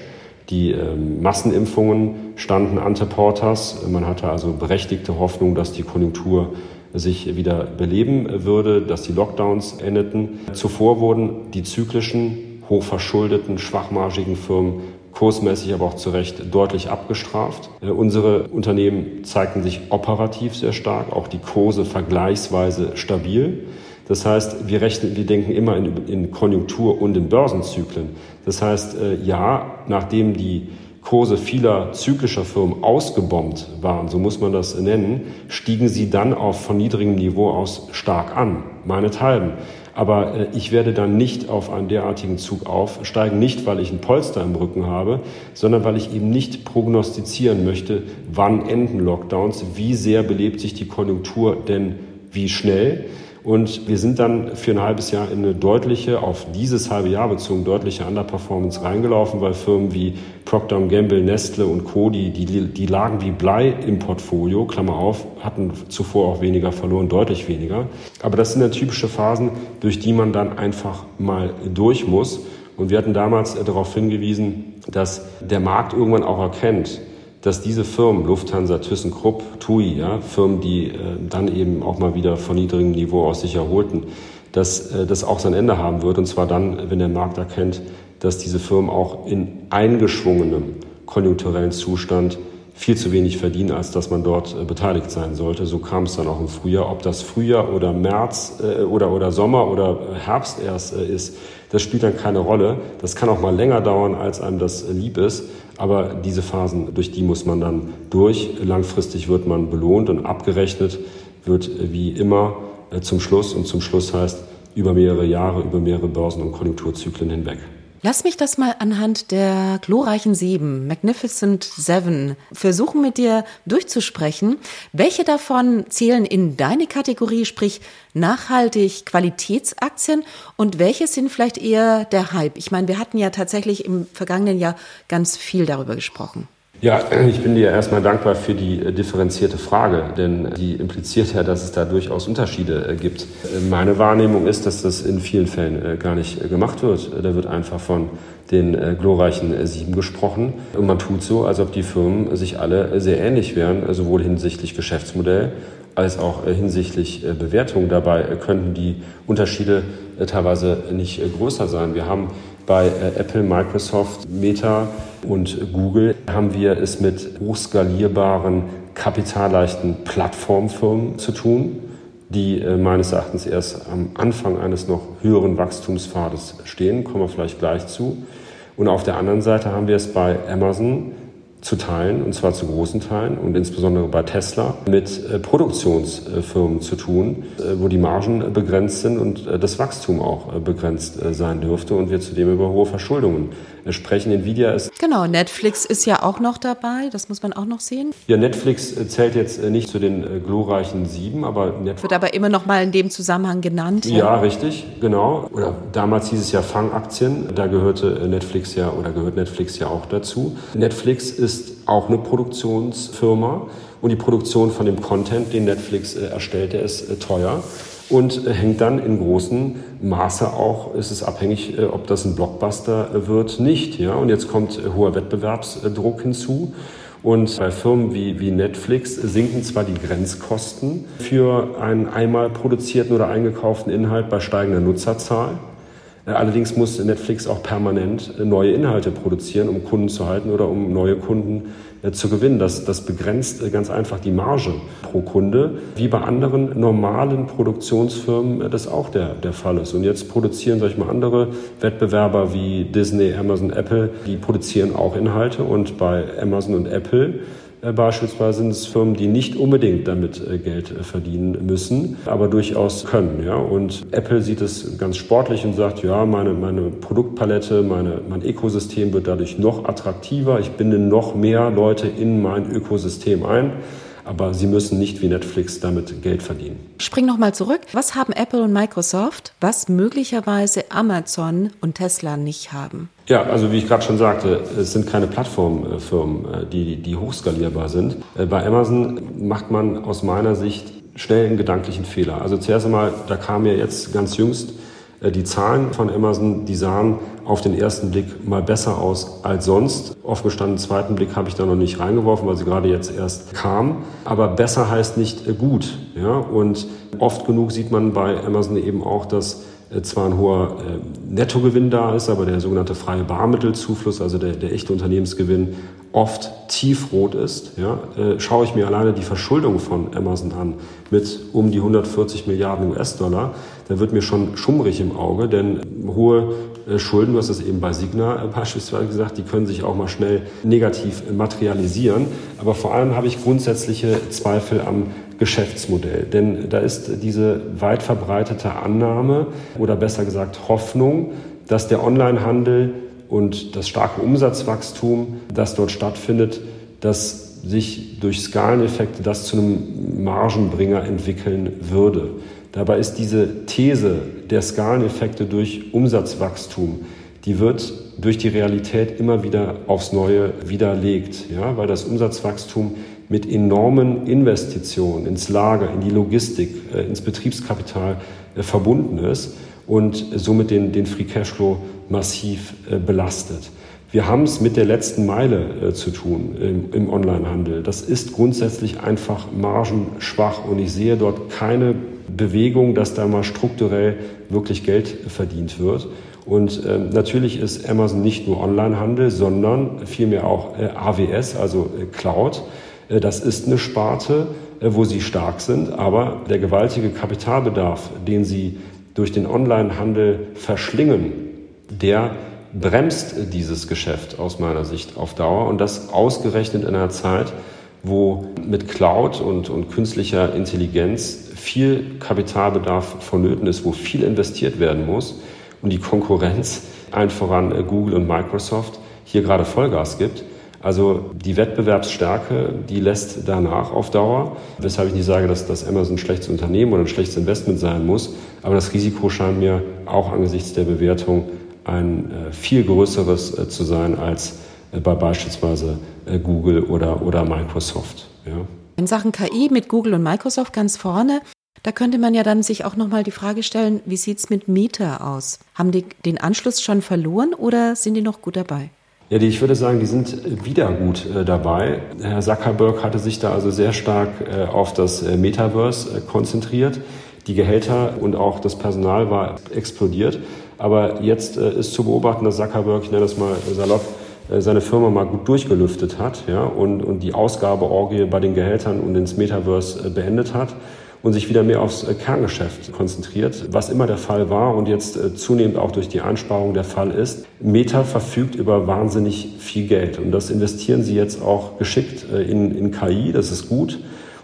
Speaker 2: Die ähm, Massenimpfungen standen ante portas. Man hatte also berechtigte Hoffnung, dass die Konjunktur sich wieder beleben würde, dass die Lockdowns endeten. Zuvor wurden die zyklischen, hochverschuldeten, schwachmargigen Firmen kursmäßig aber auch zu Recht deutlich abgestraft. Äh, unsere Unternehmen zeigten sich operativ sehr stark, auch die Kurse vergleichsweise stabil. Das heißt, wir, rechnen, wir denken immer in, in Konjunktur- und in Börsenzyklen. Das heißt, äh, ja, nachdem die Kurse vieler zyklischer Firmen ausgebombt waren, so muss man das nennen, stiegen sie dann auf von niedrigem Niveau aus stark an, meinethalben. Aber äh, ich werde dann nicht auf einen derartigen Zug aufsteigen, nicht weil ich ein Polster im Rücken habe, sondern weil ich eben nicht prognostizieren möchte, wann enden Lockdowns, wie sehr belebt sich die Konjunktur denn wie schnell. Und wir sind dann für ein halbes Jahr in eine deutliche, auf dieses halbe Jahr bezogen, deutliche Underperformance reingelaufen, weil Firmen wie Procter Gamble, Nestle und Co., die, die, die lagen wie Blei im Portfolio, Klammer auf, hatten zuvor auch weniger verloren, deutlich weniger. Aber das sind ja typische Phasen, durch die man dann einfach mal durch muss. Und wir hatten damals darauf hingewiesen, dass der Markt irgendwann auch erkennt, dass diese Firmen, Lufthansa, ThyssenKrupp, TUI, ja, Firmen, die äh, dann eben auch mal wieder von niedrigem Niveau aus sich erholten, dass äh, das auch sein Ende haben wird. Und zwar dann, wenn der Markt erkennt, dass diese Firmen auch in eingeschwungenem konjunkturellen Zustand viel zu wenig verdienen, als dass man dort äh, beteiligt sein sollte. So kam es dann auch im Frühjahr. Ob das Frühjahr oder März äh, oder, oder Sommer oder Herbst erst äh, ist, das spielt dann keine Rolle. Das kann auch mal länger dauern, als einem das äh, lieb ist. Aber diese Phasen, durch die muss man dann durch. Langfristig wird man belohnt und abgerechnet wird wie immer äh, zum Schluss. Und zum Schluss heißt über mehrere Jahre, über mehrere Börsen- und Konjunkturzyklen hinweg.
Speaker 1: Lass mich das mal anhand der glorreichen Sieben, Magnificent Seven, versuchen mit dir durchzusprechen. Welche davon zählen in deine Kategorie, sprich nachhaltig Qualitätsaktien und welche sind vielleicht eher der Hype? Ich meine, wir hatten ja tatsächlich im vergangenen Jahr ganz viel darüber gesprochen.
Speaker 2: Ja, ich bin dir erstmal dankbar für die äh, differenzierte Frage, denn die impliziert ja, dass es da durchaus Unterschiede äh, gibt. Äh, meine Wahrnehmung ist, dass das in vielen Fällen gar nicht gemacht wird. Da wird einfach von den glorreichen Sieben gesprochen und man tut so, als ob die Firmen sich alle sehr ähnlich wären, sowohl hinsichtlich Geschäftsmodell als auch hinsichtlich Bewertung. Dabei könnten die Unterschiede teilweise nicht größer sein. Wir haben bei Apple, Microsoft, Meta und Google haben wir es mit hochskalierbaren, kapitalleichten Plattformfirmen zu tun, die äh, meines Erachtens erst am Anfang eines noch höheren Wachstumspfades stehen, kommen wir vielleicht gleich zu. Und auf der anderen Seite haben wir es bei Amazon zu teilen, und zwar zu großen Teilen und insbesondere bei Tesla, mit äh, Produktionsfirmen zu tun, äh, wo die Margen begrenzt sind und äh, das Wachstum auch begrenzt sein dürfte und wir zudem über hohe Verschuldungen sprechen. Nvidia ist.
Speaker 1: Genau, Netflix ist ja auch noch dabei, das muss man auch noch sehen.
Speaker 2: Ja, Netflix zählt jetzt nicht zu den glorreichen sieben, aber
Speaker 1: Netflix. Wird aber immer noch mal in dem Zusammenhang genannt.
Speaker 2: Ja, ja, richtig, genau. Oder damals hieß es ja Fangaktien, da gehörte Netflix ja oder gehört Netflix ja auch dazu. Netflix ist auch eine Produktionsfirma und die Produktion von dem Content, den Netflix äh, erstellt, der ist äh, teuer und äh, hängt dann in großem Maße auch, ist es abhängig, äh, ob das ein Blockbuster wird, nicht. Ja? Und jetzt kommt äh, hoher Wettbewerbsdruck hinzu. Und bei Firmen wie, wie Netflix sinken zwar die Grenzkosten für einen einmal produzierten oder eingekauften Inhalt bei steigender Nutzerzahl. Allerdings muss Netflix auch permanent neue Inhalte produzieren, um Kunden zu halten oder um neue Kunden äh, zu gewinnen. Das, das begrenzt äh, ganz einfach die Marge pro Kunde, wie bei anderen normalen Produktionsfirmen äh, das auch der, der Fall ist. Und jetzt produzieren, sag ich mal, andere Wettbewerber wie Disney, Amazon, Apple, die produzieren auch Inhalte und bei Amazon und Apple äh, beispielsweise sind es Firmen, die nicht unbedingt damit äh, Geld äh, verdienen müssen, aber durchaus können. Ja? Und Apple sieht es ganz sportlich und sagt, ja, meine, meine Produktpalette, meine, mein Ökosystem wird dadurch noch attraktiver. Ich binde noch mehr Leute in mein Ökosystem ein aber sie müssen nicht wie Netflix damit Geld verdienen.
Speaker 1: Spring noch mal zurück. Was haben Apple und Microsoft, was möglicherweise Amazon und Tesla nicht haben?
Speaker 2: Ja, also wie ich gerade schon sagte, es sind keine Plattformfirmen, äh, die, die hochskalierbar sind. Äh, bei Amazon macht man aus meiner Sicht schnell einen gedanklichen Fehler. Also zuerst einmal, da kam ja jetzt ganz jüngst die Zahlen von Amazon, die sahen auf den ersten Blick mal besser aus als sonst. Aufgestanden zweiten Blick habe ich da noch nicht reingeworfen, weil sie gerade jetzt erst kam. Aber besser heißt nicht äh, gut. Ja? Und oft genug sieht man bei Amazon eben auch, dass äh, zwar ein hoher Nettogewinn da ist, aber der sogenannte freie Barmittelzufluss, also der, der echte Unternehmensgewinn, oft tiefrot ist. Ja, äh, schaue ich mir alleine die Verschuldung von Amazon an mit um die 140 Milliarden US-Dollar, dann wird mir schon schummrig im Auge, denn hohe äh, Schulden, du hast es eben bei Signa äh, beispielsweise gesagt, die können sich auch mal schnell negativ materialisieren. Aber vor allem habe ich grundsätzliche Zweifel am Geschäftsmodell. Denn da ist diese weit verbreitete Annahme oder besser gesagt Hoffnung, dass der Onlinehandel und das starke Umsatzwachstum, das dort stattfindet, dass sich durch Skaleneffekte das zu einem Margenbringer entwickeln würde. Dabei ist diese These der Skaleneffekte durch Umsatzwachstum, die wird durch die Realität immer wieder aufs Neue widerlegt, ja, weil das Umsatzwachstum mit enormen Investitionen ins Lager, in die Logistik, äh, ins Betriebskapital äh, verbunden ist und somit den, den Free Cashflow massiv äh, belastet. Wir haben es mit der letzten Meile zu tun im, im Onlinehandel. Das ist grundsätzlich einfach margenschwach und ich sehe dort keine Bewegung, dass da mal strukturell wirklich Geld verdient wird. Und äh, natürlich ist Amazon nicht nur Onlinehandel, sondern vielmehr auch äh, AWS, also äh, Cloud. Äh, das ist eine Sparte, wo sie stark sind, aber der gewaltige Kapitalbedarf, den sie durch den Onlinehandel verschlingen, der bremst dieses Geschäft aus meiner Sicht auf Dauer und das ausgerechnet in einer Zeit, wo mit Cloud und, und künstlicher Intelligenz viel Kapitalbedarf vonnöten ist, wo viel investiert werden muss und die Konkurrenz, allen voran Google und Microsoft, hier gerade Vollgas gibt. Also die Wettbewerbsstärke, die lässt danach auf Dauer, weshalb ich nicht sage, dass das Amazon ein schlechtes Unternehmen oder ein schlechtes Investment sein muss, aber das Risiko scheint mir auch angesichts der Bewertung ein äh, viel größeres äh, zu sein als äh, bei beispielsweise Google oder, oder Microsoft. Ja.
Speaker 1: In Sachen KI mit Google und Microsoft ganz vorne, da könnte man ja dann sich auch nochmal die Frage stellen, wie sieht es mit Meta aus? Haben die den Anschluss schon verloren oder sind die noch gut dabei?
Speaker 2: Ja, die, ich würde sagen, die sind wieder gut äh, dabei. Herr Zuckerberg hatte sich da also sehr stark äh, auf das äh, Metaverse konzentriert. Die Gehälter und auch das Personal war explodiert. Aber jetzt äh, ist zu beobachten, dass Zuckerberg, ich nenne das mal salopp, äh, seine Firma mal gut durchgelüftet hat ja, und, und die Ausgabeorgie bei den Gehältern und ins Metaverse äh, beendet hat. und sich wieder mehr aufs Kerngeschäft konzentriert, was immer der Fall war und jetzt zunehmend auch durch die Einsparung der Fall ist. Meta verfügt über wahnsinnig viel Geld und das investieren sie jetzt auch geschickt in, in KI, das ist gut.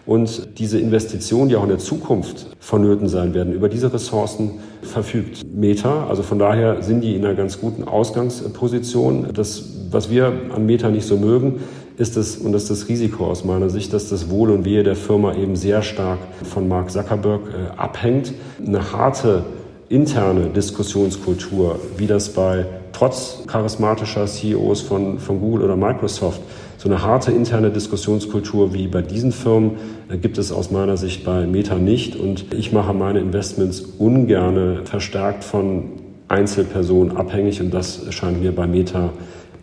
Speaker 2: Und diese Investitionen, die auch in der Zukunft vonnöten sein werden, über diese Ressourcen verfügt Meta. Also von daher sind die in einer ganz guten Ausgangsposition. Das, was wir an Meta nicht so mögen, ist es, und das ist das Risiko aus meiner Sicht, dass das Wohl und Wehe der Firma eben sehr stark von Mark Zuckerberg äh, abhängt. Eine harte interne Diskussionskultur, wie das bei trotz charismatischer CEOs von, von Google oder Microsoft so eine harte interne Diskussionskultur wie bei diesen Firmen äh, gibt es aus meiner Sicht bei Meta nicht. Und ich mache meine Investments ungerne verstärkt von Einzelpersonen abhängig. Und das scheint mir bei Meta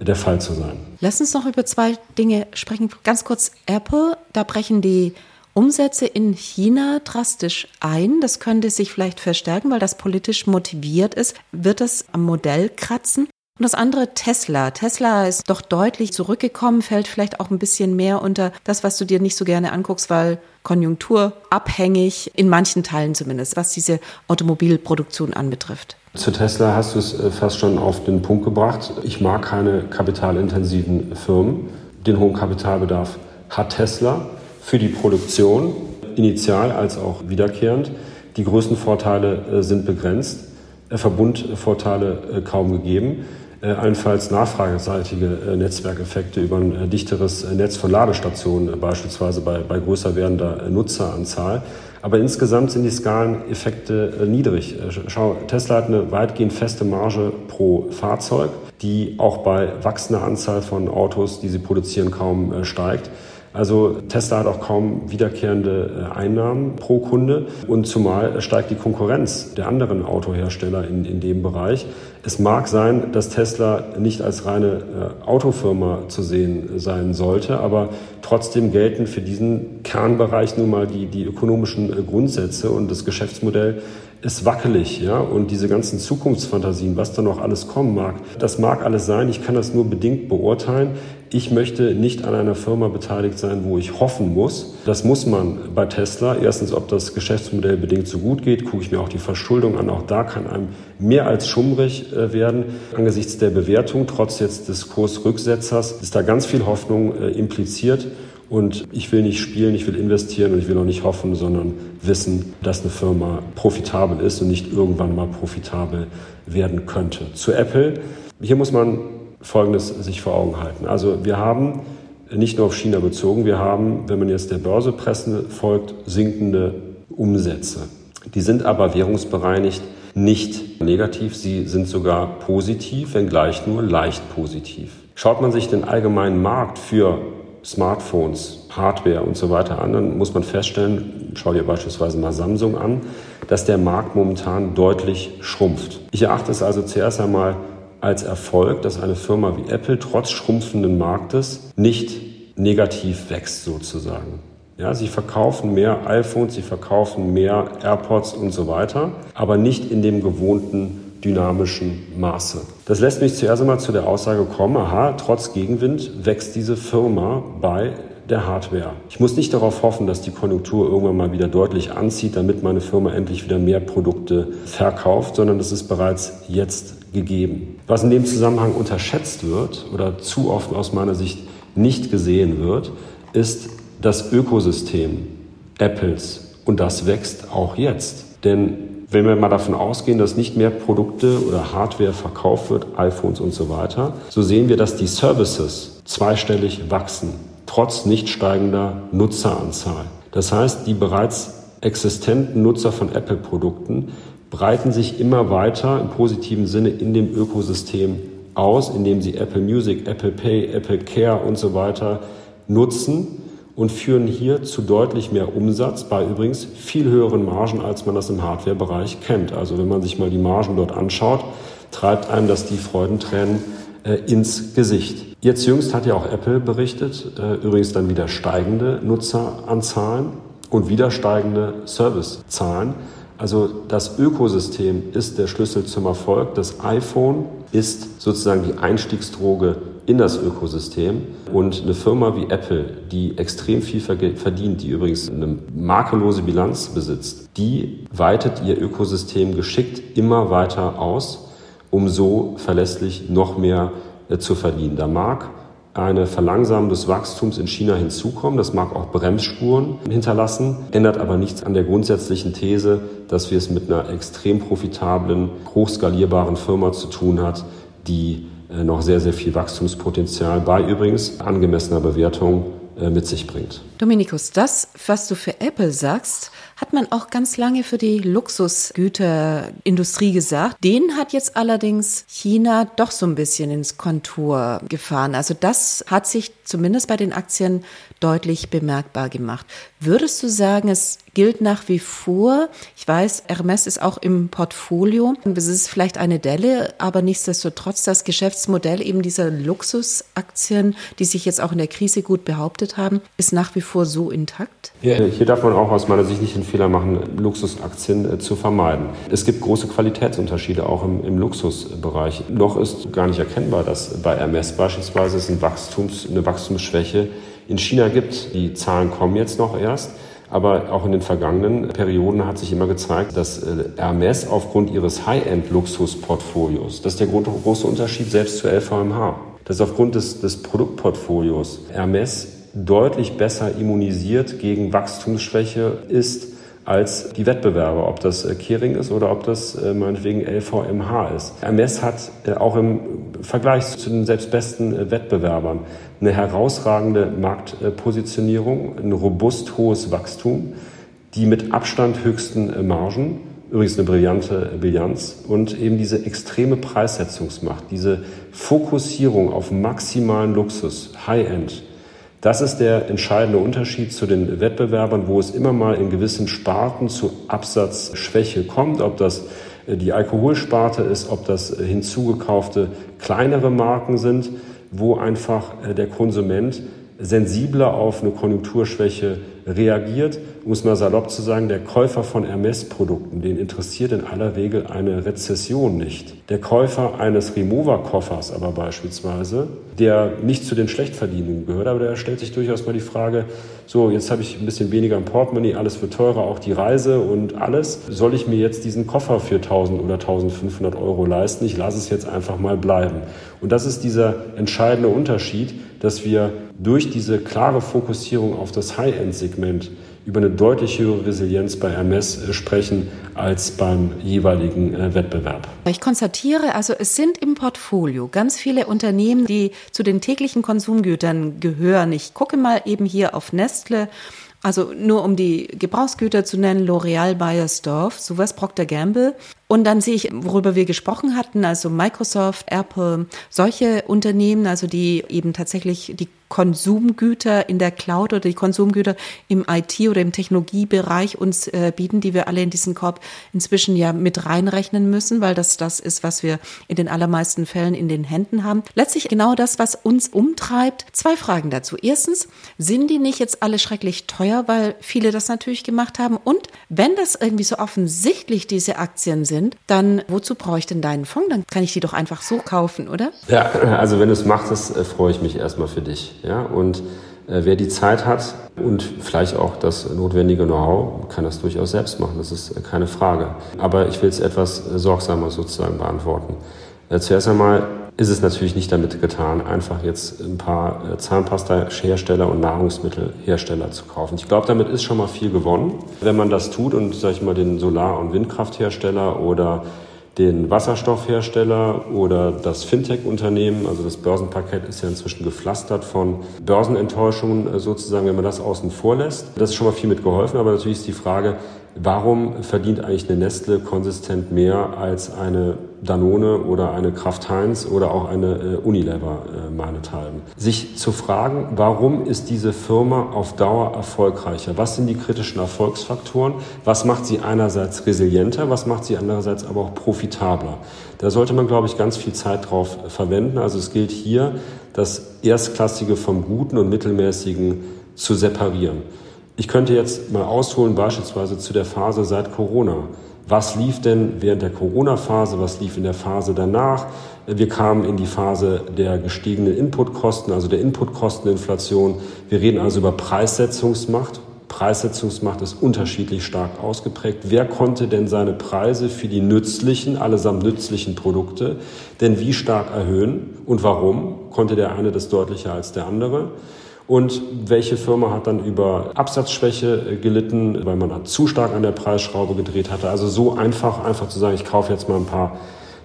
Speaker 2: der Fall zu sein.
Speaker 1: Lass uns noch über zwei Dinge sprechen. Ganz kurz Apple. Da brechen die Umsätze in China drastisch ein. Das könnte sich vielleicht verstärken, weil das politisch motiviert ist. Wird das am Modell kratzen? Und das andere Tesla. Tesla ist doch deutlich zurückgekommen, fällt vielleicht auch ein bisschen mehr unter das, was du dir nicht so gerne anguckst, weil konjunkturabhängig, in manchen Teilen zumindest, was diese Automobilproduktion anbetrifft.
Speaker 2: Zu Tesla hast du es äh, fast schon auf den Punkt gebracht. Ich mag keine kapitalintensiven Firmen. Den hohen Kapitalbedarf hat Tesla für die Produktion, initial als auch wiederkehrend. Die größten Vorteile äh, sind begrenzt, äh, Verbundvorteile kaum gegeben. Äh, allenfalls nachfrageseitige äh, Netzwerkeffekte über ein äh, dichteres Netz von Ladestationen, beispielsweise bei, bei größer werdender Nutzeranzahl. Aber insgesamt sind die Skaleneffekte niedrig. Schau, Tesla hat eine weitgehend feste Marge pro Fahrzeug, die auch bei wachsender Anzahl von Autos, die sie produzieren, kaum steigt. Also Tesla hat auch kaum wiederkehrende äh, Einnahmen pro Kunde und zumal steigt die Konkurrenz der anderen Autohersteller in, in dem Bereich. Es mag sein, dass Tesla nicht als reine äh, Autofirma zu sehen sein sollte, aber trotzdem gelten für diesen Kernbereich nun mal die, die ökonomischen äh, Grundsätze und das Geschäftsmodell ist wackelig, ja, und diese ganzen Zukunftsfantasien, was da noch alles kommen mag, das mag alles sein. Ich kann das nur bedingt beurteilen. Ich möchte nicht an einer Firma beteiligt sein, wo ich hoffen muss. Das muss man bei Tesla. Erstens, ob das Geschäftsmodell bedingt so gut geht, gucke ich mir auch die Verschuldung an. Auch da kann einem mehr als schummrig äh, werden. Angesichts der Bewertung, trotz jetzt des Kursrücksetzers, ist da ganz viel Hoffnung äh, impliziert. Und ich will nicht spielen, ich will investieren und ich will auch nicht hoffen, sondern wissen, dass eine Firma profitabel ist und nicht irgendwann mal profitabel werden könnte. Zu Apple. Hier muss man Folgendes sich vor Augen halten. Also wir haben nicht nur auf China bezogen, wir haben, wenn man jetzt der Börsepresse folgt, sinkende Umsätze. Die sind aber währungsbereinigt nicht negativ, sie sind sogar positiv, wenngleich nur leicht positiv. Schaut man sich den allgemeinen Markt für Smartphones, Hardware und so weiter an, dann muss man feststellen, schau dir beispielsweise mal Samsung an, dass der Markt momentan deutlich schrumpft. Ich erachte es also zuerst einmal als Erfolg, dass eine Firma wie Apple trotz schrumpfenden Marktes nicht negativ wächst sozusagen. Ja, sie verkaufen mehr iPhones, sie verkaufen mehr AirPods und so weiter, aber nicht in dem gewohnten dynamischen Maße. Das lässt mich zuerst einmal zu der Aussage kommen, aha, trotz Gegenwind wächst diese Firma bei der Hardware. Ich muss nicht darauf hoffen, dass die Konjunktur irgendwann mal wieder deutlich anzieht, damit meine Firma endlich wieder mehr Produkte verkauft, sondern das ist bereits jetzt gegeben. Was in dem Zusammenhang unterschätzt wird oder zu oft aus meiner Sicht nicht gesehen wird, ist das Ökosystem Apples. Und das wächst auch jetzt. Denn wenn wir mal davon ausgehen, dass nicht mehr Produkte oder Hardware verkauft wird, iPhones und so weiter, so sehen wir, dass die Services zweistellig wachsen, trotz nicht steigender Nutzeranzahl. Das heißt, die bereits existenten Nutzer von Apple-Produkten breiten sich immer weiter im positiven Sinne in dem Ökosystem aus, indem sie Apple Music, Apple Pay, Apple Care und so weiter nutzen und führen hier zu deutlich mehr Umsatz bei übrigens viel höheren Margen, als man das im Hardware-Bereich kennt. Also wenn man sich mal die Margen dort anschaut, treibt einem das die Freudentränen äh, ins Gesicht. Jetzt jüngst hat ja auch Apple berichtet, äh, übrigens dann wieder steigende Nutzeranzahlen und wieder steigende Servicezahlen. Also das Ökosystem ist der Schlüssel zum Erfolg. Das iPhone ist sozusagen die Einstiegsdroge in das Ökosystem. Und eine Firma wie Apple, die extrem viel verdient, die übrigens eine makellose Bilanz besitzt, die weitet ihr Ökosystem geschickt immer weiter aus, um so verlässlich noch mehr äh, zu verdienen. Da mag eine Verlangsamung des Wachstums in China hinzukommen. Das mag auch Bremsspuren hinterlassen, ändert aber nichts an der grundsätzlichen These, dass wir es mit einer extrem profitablen, hochskalierbaren Firma zu tun hat, die äh, noch sehr, sehr viel Wachstumspotenzial bei übrigens angemessener Bewertung äh, mit sich bringt.
Speaker 1: Dominikus, das, was du für Apple sagst, hat man auch ganz lange für die Luxusgüterindustrie gesagt. Den hat jetzt allerdings China doch so ein bisschen ins Kontur gefahren. Also das hat sich zumindest bei den Aktien deutlich bemerkbar gemacht. Würdest du sagen, es gilt nach wie vor? Ich weiß, Hermes ist auch im Portfolio. Es ist vielleicht eine Delle, aber nichtsdestotrotz das Geschäftsmodell eben dieser Luxusaktien, die sich jetzt auch in der Krise gut behauptet haben, ist nach wie vor so intakt?
Speaker 2: Ja, hier darf man auch aus meiner Sicht nicht den Fehler machen, Luxusaktien äh, zu vermeiden. Es gibt große Qualitätsunterschiede auch im, im Luxusbereich. Noch ist gar nicht erkennbar, dass bei Hermes beispielsweise es ein Wachstums, eine Wachstumsschwäche in China gibt. Die Zahlen kommen jetzt noch erst. Aber auch in den vergangenen Perioden hat sich immer gezeigt, dass äh, Hermes aufgrund ihres High-End-Luxus-Portfolios, das ist der große Unterschied selbst zu LVMH, dass aufgrund des, des Produktportfolios Hermes deutlich besser immunisiert gegen Wachstumsschwäche ist als die Wettbewerber, ob das äh, Kering ist oder ob das äh, meinetwegen LVMH ist. Hermes hat äh, auch im Vergleich zu den selbst besten Wettbewerbern eine herausragende Marktpositionierung, ein robust hohes Wachstum, die mit Abstand höchsten Margen, übrigens eine brillante Bilanz und eben diese extreme Preissetzungsmacht, diese Fokussierung auf maximalen Luxus, High-End, das ist der entscheidende Unterschied zu den Wettbewerbern, wo es immer mal in gewissen Sparten zu Absatzschwäche kommt, ob das äh, die Alkoholsparte ist, ob das äh, hinzugekaufte kleinere Marken sind, wo einfach äh, der Konsument sensibler auf eine Konjunkturschwäche reagiert. Um es mal salopp zu sagen, der Käufer von Hermes-Produkten, den interessiert in aller Regel eine Rezession nicht. Der Käufer eines Remover-Koffers aber beispielsweise, der nicht zu den Schlechtverdienenden gehört, aber der stellt sich durchaus mal die Frage, so, jetzt habe ich ein bisschen weniger im Portemonnaie, alles wird teurer, auch die Reise und alles. Soll ich mir jetzt diesen Koffer für 1000 oder 1500 Euro leisten? Ich lasse es jetzt einfach mal bleiben. Und das ist dieser entscheidende Unterschied, dass wir durch diese klare Fokussierung auf das High-End-Segment über eine deutlich höhere Resilienz bei Hermes äh, sprechen als beim jeweiligen äh, Wettbewerb.
Speaker 1: Ich konstatiere, also es sind im Portfolio ganz viele Unternehmen, die zu den täglichen Konsumgütern gehören. Ich gucke mal eben hier auf Nestle. Also nur um die Gebrauchsgüter zu nennen, L'Oreal, Bayersdorf, sowas, Procter Gamble. Und dann sehe ich, worüber wir gesprochen hatten, also Microsoft, Apple, solche Unternehmen, also die eben tatsächlich die Konsumgüter in der Cloud oder die Konsumgüter im IT oder im Technologiebereich uns äh, bieten, die wir alle in diesen Korb inzwischen ja mit reinrechnen müssen, weil das das ist, was wir in den allermeisten Fällen in den Händen haben. Letztlich genau das, was uns umtreibt. Zwei Fragen dazu. Erstens, sind die nicht jetzt alle schrecklich teuer, weil viele das natürlich gemacht haben? Und wenn das irgendwie so offensichtlich diese Aktien sind, dann wozu brauche ich denn deinen Fonds? Dann kann ich die doch einfach so kaufen, oder?
Speaker 2: Ja, also wenn du es machst, äh, freue ich mich erstmal für dich. Ja? Und äh, wer die Zeit hat und vielleicht auch das notwendige Know-how, kann das durchaus selbst machen. Das ist äh, keine Frage. Aber ich will es etwas äh, sorgsamer sozusagen beantworten. Äh, zuerst einmal ist es natürlich nicht damit getan, einfach jetzt ein paar Zahnpasta-Hersteller und Nahrungsmittelhersteller zu kaufen. Ich glaube, damit ist schon mal viel gewonnen. Wenn man das tut und, sag ich mal, den Solar- und Windkrafthersteller oder den Wasserstoffhersteller oder das Fintech-Unternehmen, also das Börsenparkett ist ja inzwischen gepflastert von Börsenenttäuschungen äh, sozusagen, wenn man das außen vor lässt. Das ist schon mal viel mitgeholfen, aber natürlich ist die Frage, warum verdient eigentlich eine Nestle konsistent mehr als eine Danone oder eine Kraft Heinz oder auch eine äh, Unilever äh, meinethalben. Sich zu fragen, warum ist diese Firma auf Dauer erfolgreicher? Was sind die kritischen Erfolgsfaktoren? Was macht sie einerseits resilienter? Was macht sie andererseits aber auch profitabler? Da sollte man, glaube ich, ganz viel Zeit drauf verwenden. Also es gilt hier, das Erstklassige vom Guten und Mittelmäßigen zu separieren. Ich könnte jetzt mal ausholen, beispielsweise zu der Phase seit Corona Was lief denn während der Corona-Phase? Was lief in der Phase danach? Wir kamen in die Phase der gestiegenen Inputkosten, also der Inputkosteninflation. Wir reden also über Preissetzungsmacht. Preissetzungsmacht ist unterschiedlich stark ausgeprägt. Wer konnte denn seine Preise für die nützlichen, allesamt nützlichen Produkte denn wie stark erhöhen und warum? Konnte der eine das deutlicher als der andere? Und welche Firma hat dann über Absatzschwäche äh, gelitten, weil man zu stark an der Preisschraube gedreht hatte? Also so einfach, einfach zu sagen, ich kaufe jetzt mal ein paar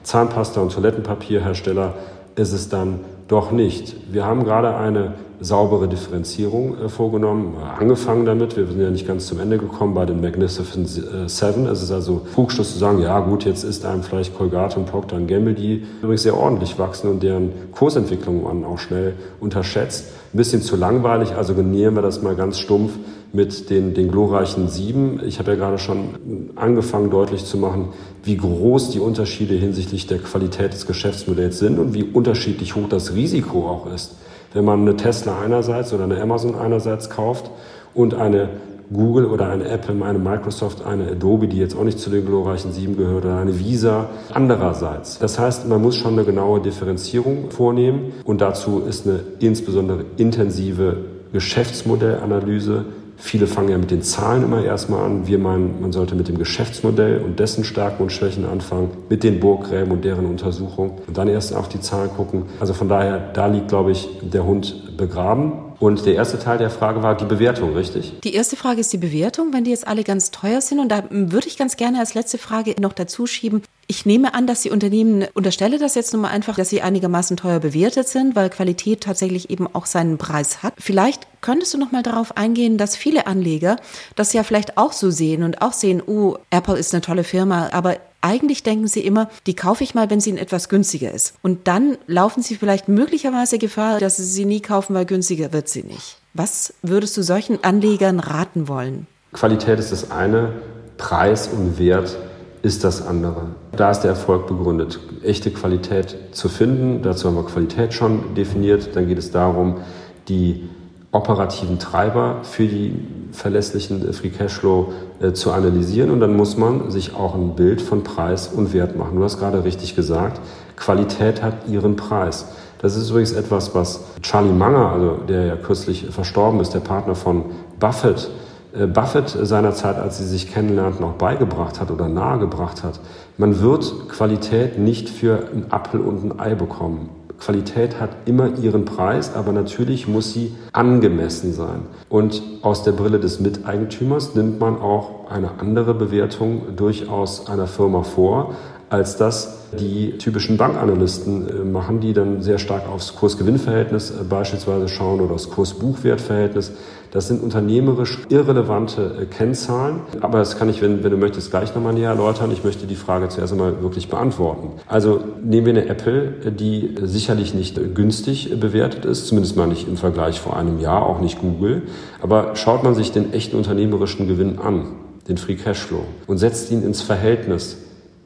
Speaker 2: Zahnpasta- und Toilettenpapierhersteller, ist es dann doch nicht. Wir haben gerade eine saubere Differenzierung äh, vorgenommen, angefangen damit. Wir sind ja nicht ganz zum Ende gekommen bei den Magnificent äh, Seven. Es ist also Trugschluss zu sagen, ja gut, jetzt ist einem vielleicht Colgate und Procter Gamble, die übrigens sehr ordentlich wachsen und deren Kursentwicklung man auch schnell unterschätzt. Ein bisschen zu langweilig, also nähern wir das mal ganz stumpf mit den, den glorreichen Sieben. Ich habe ja gerade schon angefangen deutlich zu machen, wie groß die Unterschiede hinsichtlich der Qualität des Geschäftsmodells sind und wie unterschiedlich hoch das Risiko auch ist. Wenn man eine Tesla einerseits oder eine Amazon einerseits kauft und eine Google oder eine Apple, eine Microsoft, eine Adobe, die jetzt auch nicht zu den glorreichen sieben gehört, oder eine Visa andererseits. Das heißt, man muss schon eine genaue Differenzierung vornehmen und dazu ist eine insbesondere intensive Geschäftsmodellanalyse Viele fangen ja mit den Zahlen immer erstmal an. Wir meinen, man sollte mit dem Geschäftsmodell und dessen Stärken und Schwächen anfangen, mit den Burggräben und deren Untersuchung und dann erst auf die Zahlen gucken. Also von daher, da liegt, glaube ich, der Hund begraben. Und der erste Teil der Frage war die Bewertung, richtig?
Speaker 1: Die erste Frage ist die Bewertung, wenn die jetzt alle ganz teuer sind. Und da würde ich ganz gerne als letzte Frage noch dazu schieben. Ich nehme an, dass die Unternehmen, unterstelle das jetzt nur mal einfach, dass sie einigermaßen teuer bewertet sind, weil Qualität tatsächlich eben auch seinen Preis hat. Vielleicht könntest du noch mal darauf eingehen, dass viele Anleger das ja vielleicht auch so sehen und auch sehen, oh, Apple ist eine tolle Firma, aber eigentlich denken sie immer, die kaufe ich mal, wenn sie in etwas günstiger ist. Und dann laufen sie vielleicht möglicherweise Gefahr, dass sie sie nie kaufen, weil günstiger wird sie nicht. Was würdest du solchen Anlegern raten wollen?
Speaker 2: Qualität ist das eine, Preis und Wert ist das andere. Da ist der Erfolg begründet, echte Qualität zu finden. Dazu haben wir Qualität schon definiert. Dann geht es darum, die operativen Treiber für die verlässlichen Free Cashflow äh, zu analysieren und dann muss man sich auch ein Bild von Preis und Wert machen. Du hast gerade richtig gesagt, Qualität hat ihren Preis. Das ist übrigens etwas, was Charlie Munger, also der ja kürzlich verstorben ist, der Partner von Buffett, äh, Buffett seinerzeit, als sie sich kennenlernten, auch beigebracht hat oder nahegebracht hat. Man wird Qualität nicht für einen Apfel und ein Ei bekommen. Qualität hat immer ihren Preis, aber natürlich muss sie angemessen sein. Und aus der Brille des Miteigentümers nimmt man auch eine andere Bewertung durchaus einer Firma vor, als das die typischen Bankanalysten äh, machen, die dann sehr stark aufs Kurs-Gewinn-Verhältnis äh, beispielsweise schauen oder aufs Kurs-Buchwert-Verhältnis. Das sind unternehmerisch irrelevante äh, Kennzahlen, aber das kann ich, wenn, wenn du möchtest, gleich nochmal näher erläutern. Ich möchte die Frage zuerst einmal wirklich beantworten. Also nehmen wir eine Apple, die sicherlich nicht günstig bewertet ist, zumindest mal nicht im Vergleich vor einem Jahr, auch nicht Google. Aber schaut man sich den echten unternehmerischen Gewinn an, den Free Cashflow, und setzt ihn ins Verhältnis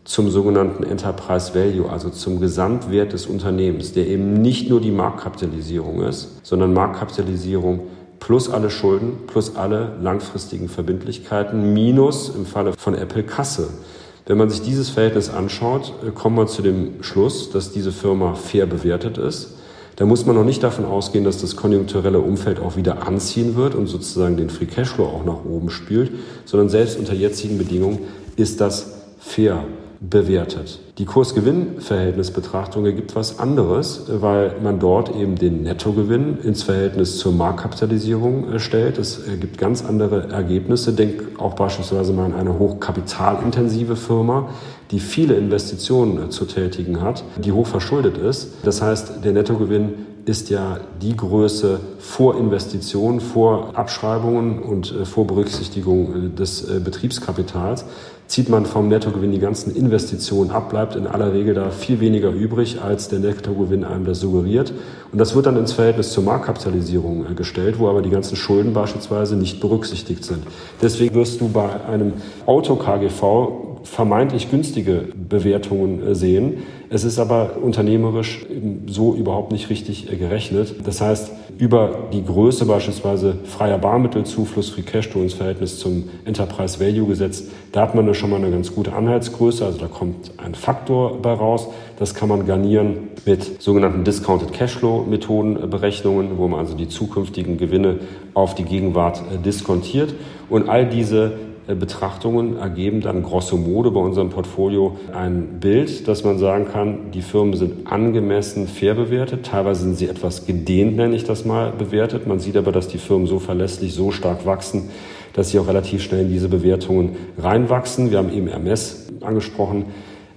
Speaker 2: zum sogenannten Enterprise Value, also zum Gesamtwert des Unternehmens, der eben nicht nur die Marktkapitalisierung ist, sondern Marktkapitalisierung plus alle Schulden, plus alle langfristigen Verbindlichkeiten, minus im Falle von Apple Kasse. Wenn man sich dieses Verhältnis anschaut, äh, kommt man zu dem Schluss, dass diese Firma fair bewertet ist. Da muss man noch nicht davon ausgehen, dass das konjunkturelle Umfeld auch wieder anziehen wird und sozusagen den Free Cashflow auch nach oben spült, sondern selbst unter jetzigen Bedingungen ist das fair bewertet. Die Kurs-Gewinn-Verhältnisbetrachtung ergibt was anderes, weil man dort eben den Nettogewinn ins Verhältnis zur Marktkapitalisierung äh, stellt. Es gibt ganz andere Ergebnisse. Denk auch beispielsweise mal an eine hochkapitalintensive Firma, die viele Investitionen äh, zu tätigen hat, die hoch verschuldet ist. Das heißt, der Nettogewinn ist ja die Größe vor Investitionen, vor Abschreibungen und äh, vor Berücksichtigung des Betriebskapitals zieht man vom Nettogewinn die ganzen Investitionen ab, bleibt in aller Regel da viel weniger übrig, als der Nettogewinn einem das suggeriert. Und das wird dann ins Verhältnis zur Marktkapitalisierung äh, gestellt, wo aber die ganzen Schulden beispielsweise nicht berücksichtigt sind. Deswegen wirst du bei einem Auto-KGV vermeintlich günstige Bewertungen äh, sehen. Es ist aber unternehmerisch so überhaupt nicht richtig äh, gerechnet. Das heißt, über die Größe beispielsweise freier Barmittelzufluss, Free Cashflow ins Verhältnis zum Enterprise Value gesetzt, da hat man schon mal eine ganz gute Anhaltsgröße. Also da kommt ein Faktor bei raus. Das kann man garnieren mit sogenannten Discounted Cashflow Methoden Berechnungen, wo man also die zukünftigen Gewinne auf die Gegenwart äh, diskontiert. Und all diese äh, Betrachtungen ergeben dann grosso modo bei unserem Portfolio ein Bild, dass man sagen kann, die Firmen sind angemessen fair bewertet. Teilweise sind sie etwas gedehnt, nenne ich das mal, bewertet. Man sieht aber, dass die Firmen so verlässlich, so stark wachsen, dass sie auch relativ schnell in diese Bewertungen reinwachsen. Wir haben eben Hermes angesprochen.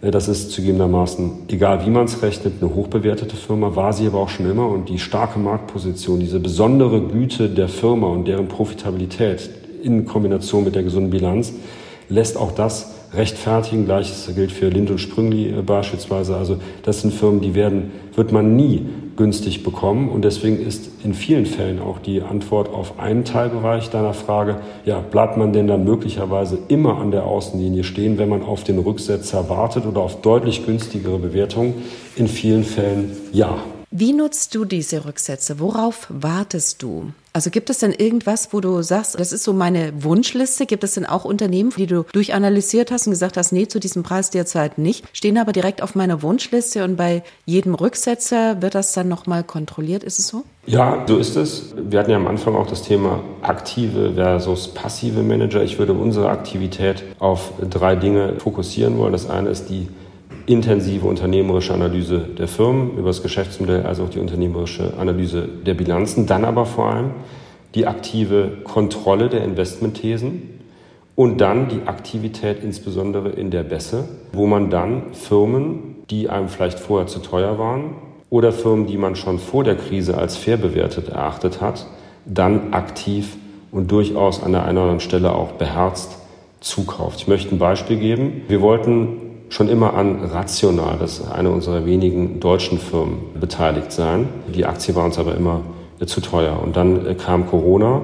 Speaker 2: Äh, das ist zugegebenermaßen, egal wie man es rechnet, eine hochbewertete Firma, war sie aber auch schon immer. Und die starke Marktposition, diese besondere Güte der Firma und deren Profitabilität, in Kombination mit der gesunden Bilanz lässt auch das rechtfertigen. Gleiches gilt für Lind und Sprüngli äh, beispielsweise. Also das sind Firmen, die werden, wird man nie günstig bekommen. Und deswegen ist in vielen Fällen auch die Antwort auf einen Teilbereich deiner Frage, ja, bleibt man denn dann möglicherweise immer an der Außenlinie stehen, wenn man auf den Rücksetzer wartet oder auf deutlich günstigere Bewertungen? In vielen Fällen ja.
Speaker 1: Wie nutzt du diese Rücksätze? Worauf wartest du? Also gibt es denn irgendwas, wo du sagst, das ist so meine Wunschliste? Gibt es denn auch Unternehmen, die du durchanalysiert hast und gesagt hast, nee, zu diesem Preis derzeit nicht, stehen aber direkt auf meiner Wunschliste und bei jedem Rücksetzer wird das dann nochmal kontrolliert? Ist es so?
Speaker 2: Ja, so ist es. Wir hatten ja am Anfang auch das Thema aktive versus passive Manager. Ich würde unsere Aktivität auf drei Dinge fokussieren wollen. Das eine ist die intensive unternehmerische Analyse der Firmen über das Geschäftsmodell, also auch die unternehmerische Analyse der Bilanzen, dann aber vor allem die aktive Kontrolle der Investmentthesen und dann die Aktivität insbesondere in der Bässe, wo man dann Firmen, die einem vielleicht vorher zu teuer waren oder Firmen, die man schon vor der Krise als fair bewertet erachtet hat, dann aktiv und durchaus an der einen oder anderen Stelle auch beherzt zukauft. Ich möchte ein Beispiel geben. Wir wollten schon immer an Rational, das ist eine unserer wenigen deutschen Firmen, beteiligt sein. Die Aktie war uns aber immer äh, zu teuer. Und dann äh, kam Corona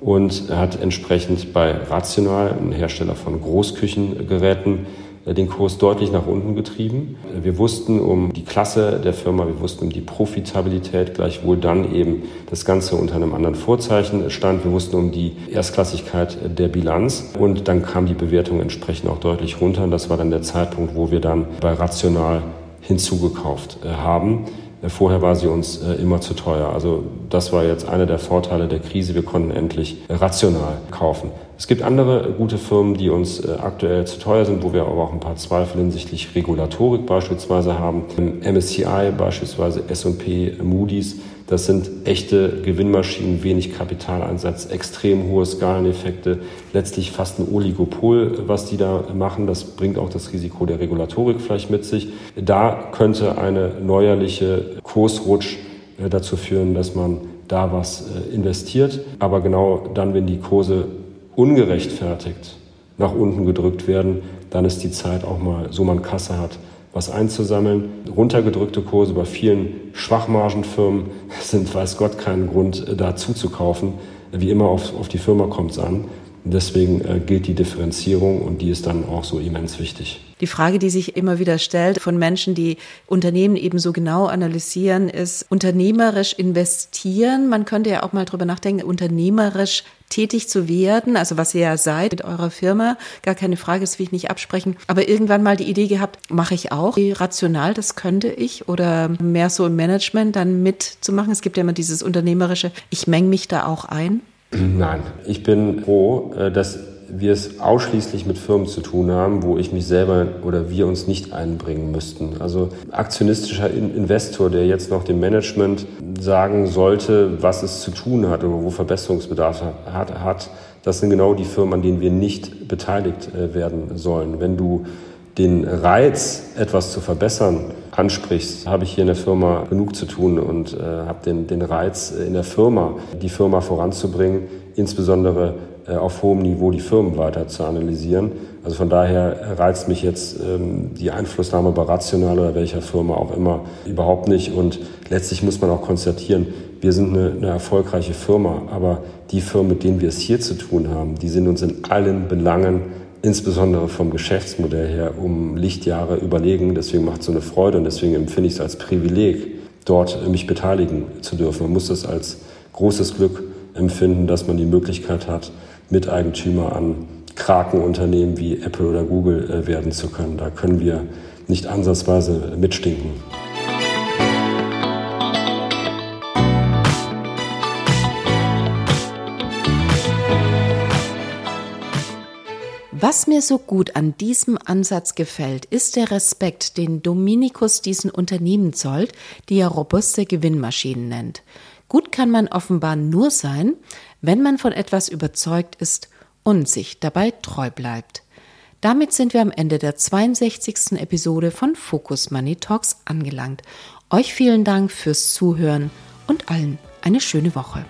Speaker 2: und hat entsprechend bei Rational, ein Hersteller von Großküchengeräten, den Kurs deutlich nach unten getrieben. Wir wussten um die Klasse der Firma, wir wussten um die Profitabilität, gleichwohl dann eben das Ganze unter einem anderen Vorzeichen stand. Wir wussten um die Erstklassigkeit der Bilanz und dann kam die Bewertung entsprechend auch deutlich runter. Und das war dann der Zeitpunkt, wo wir dann bei Rational hinzugekauft äh, haben. Äh, vorher war sie uns immer zu teuer. Also das war jetzt einer der Vorteile der Krise. Wir konnten endlich rational kaufen. Es gibt andere gute Firmen, die uns äh, aktuell zu teuer sind, wo wir aber auch ein paar Zweifel hinsichtlich Regulatorik beispielsweise haben. MSCI beispielsweise, S&P, Moody's. Das sind echte Gewinnmaschinen, wenig Kapitaleinsatz, extrem hohe Skaleneffekte, letztlich fast ein Oligopol, was die da machen. Das bringt auch das Risiko der Regulatorik vielleicht mit sich. Da könnte eine neuerliche Kursrutsch äh, dazu führen, dass man da was äh, investiert. Aber genau dann, wenn die Kurse ungerechtfertigt nach unten gedrückt werden, dann ist die Zeit auch mal, so man Kasse hat, was einzusammeln. Runtergedrückte Kurse bei vielen Schwachmargenfirmen sind, weiß Gott, keinen Grund, äh, da zuzukaufen. Wie immer auf, auf die Firma kommt es an. deswegen äh, gilt die Differenzierung und die ist dann auch so immens wichtig.
Speaker 1: Die Frage, die sich immer wieder stellt von Menschen, die Unternehmen eben so genau analysieren, ist unternehmerisch investieren. Man könnte ja auch mal drüber nachdenken, unternehmerisch tätig zu werden, also was ihr ja seid mit eurer Firma, gar keine Frage, das will ich nicht absprechen, aber irgendwann mal die Idee gehabt, mache ich auch rational, das könnte ich oder mehr so im Management dann mitzumachen. Es gibt ja immer dieses unternehmerische, ich meng mich da auch ein.
Speaker 2: Nein, ich bin froh, äh, dass wir es ausschließlich mit Firmen zu tun haben, wo ich mich selber oder wir uns nicht einbringen müssten. Also aktionistischer Investor, der jetzt noch dem Management sagen sollte, was es zu tun hat oder wo Verbesserungsbedarf hat, hat das sind genau die Firmen, an denen wir nicht beteiligt äh, werden sollen. Wenn du den Reiz, etwas zu verbessern, ansprichst, habe ich hier in der Firma genug zu tun und äh, habe den, den Reiz in der Firma, die Firma voranzubringen, insbesondere äh, auf hohem Niveau die Firmen weiter zu analysieren. Also von daher reizt mich jetzt ähm, die Einflussnahme bei Rational oder welcher Firma auch immer überhaupt nicht. Und letztlich muss man auch konstatieren, wir sind eine, eine erfolgreiche Firma, aber die Firmen, mit denen wir es hier zu tun haben, die sind uns in allen Belangen insbesondere vom Geschäftsmodell her um Lichtjahre überlegen. Deswegen macht es so eine Freude und deswegen empfinde ich es als Privileg, dort mich beteiligen zu dürfen. Man muss das als großes Glück empfinden, dass man die Möglichkeit hat, Miteigentümer an Krakenunternehmen wie Apple oder Google äh, werden zu können. Da können wir nicht ansatzweise mitstinken.
Speaker 1: Was mir so gut an diesem Ansatz gefällt, ist der Respekt, den Dominikus diesen Unternehmen zollt, die er robuste Gewinnmaschinen nennt. Gut kann man offenbar nur sein, wenn man von etwas überzeugt ist und sich dabei treu bleibt. Damit sind wir am Ende der 62. Episode von Focus Money Talks angelangt. Euch vielen Dank fürs Zuhören und allen eine schöne Woche.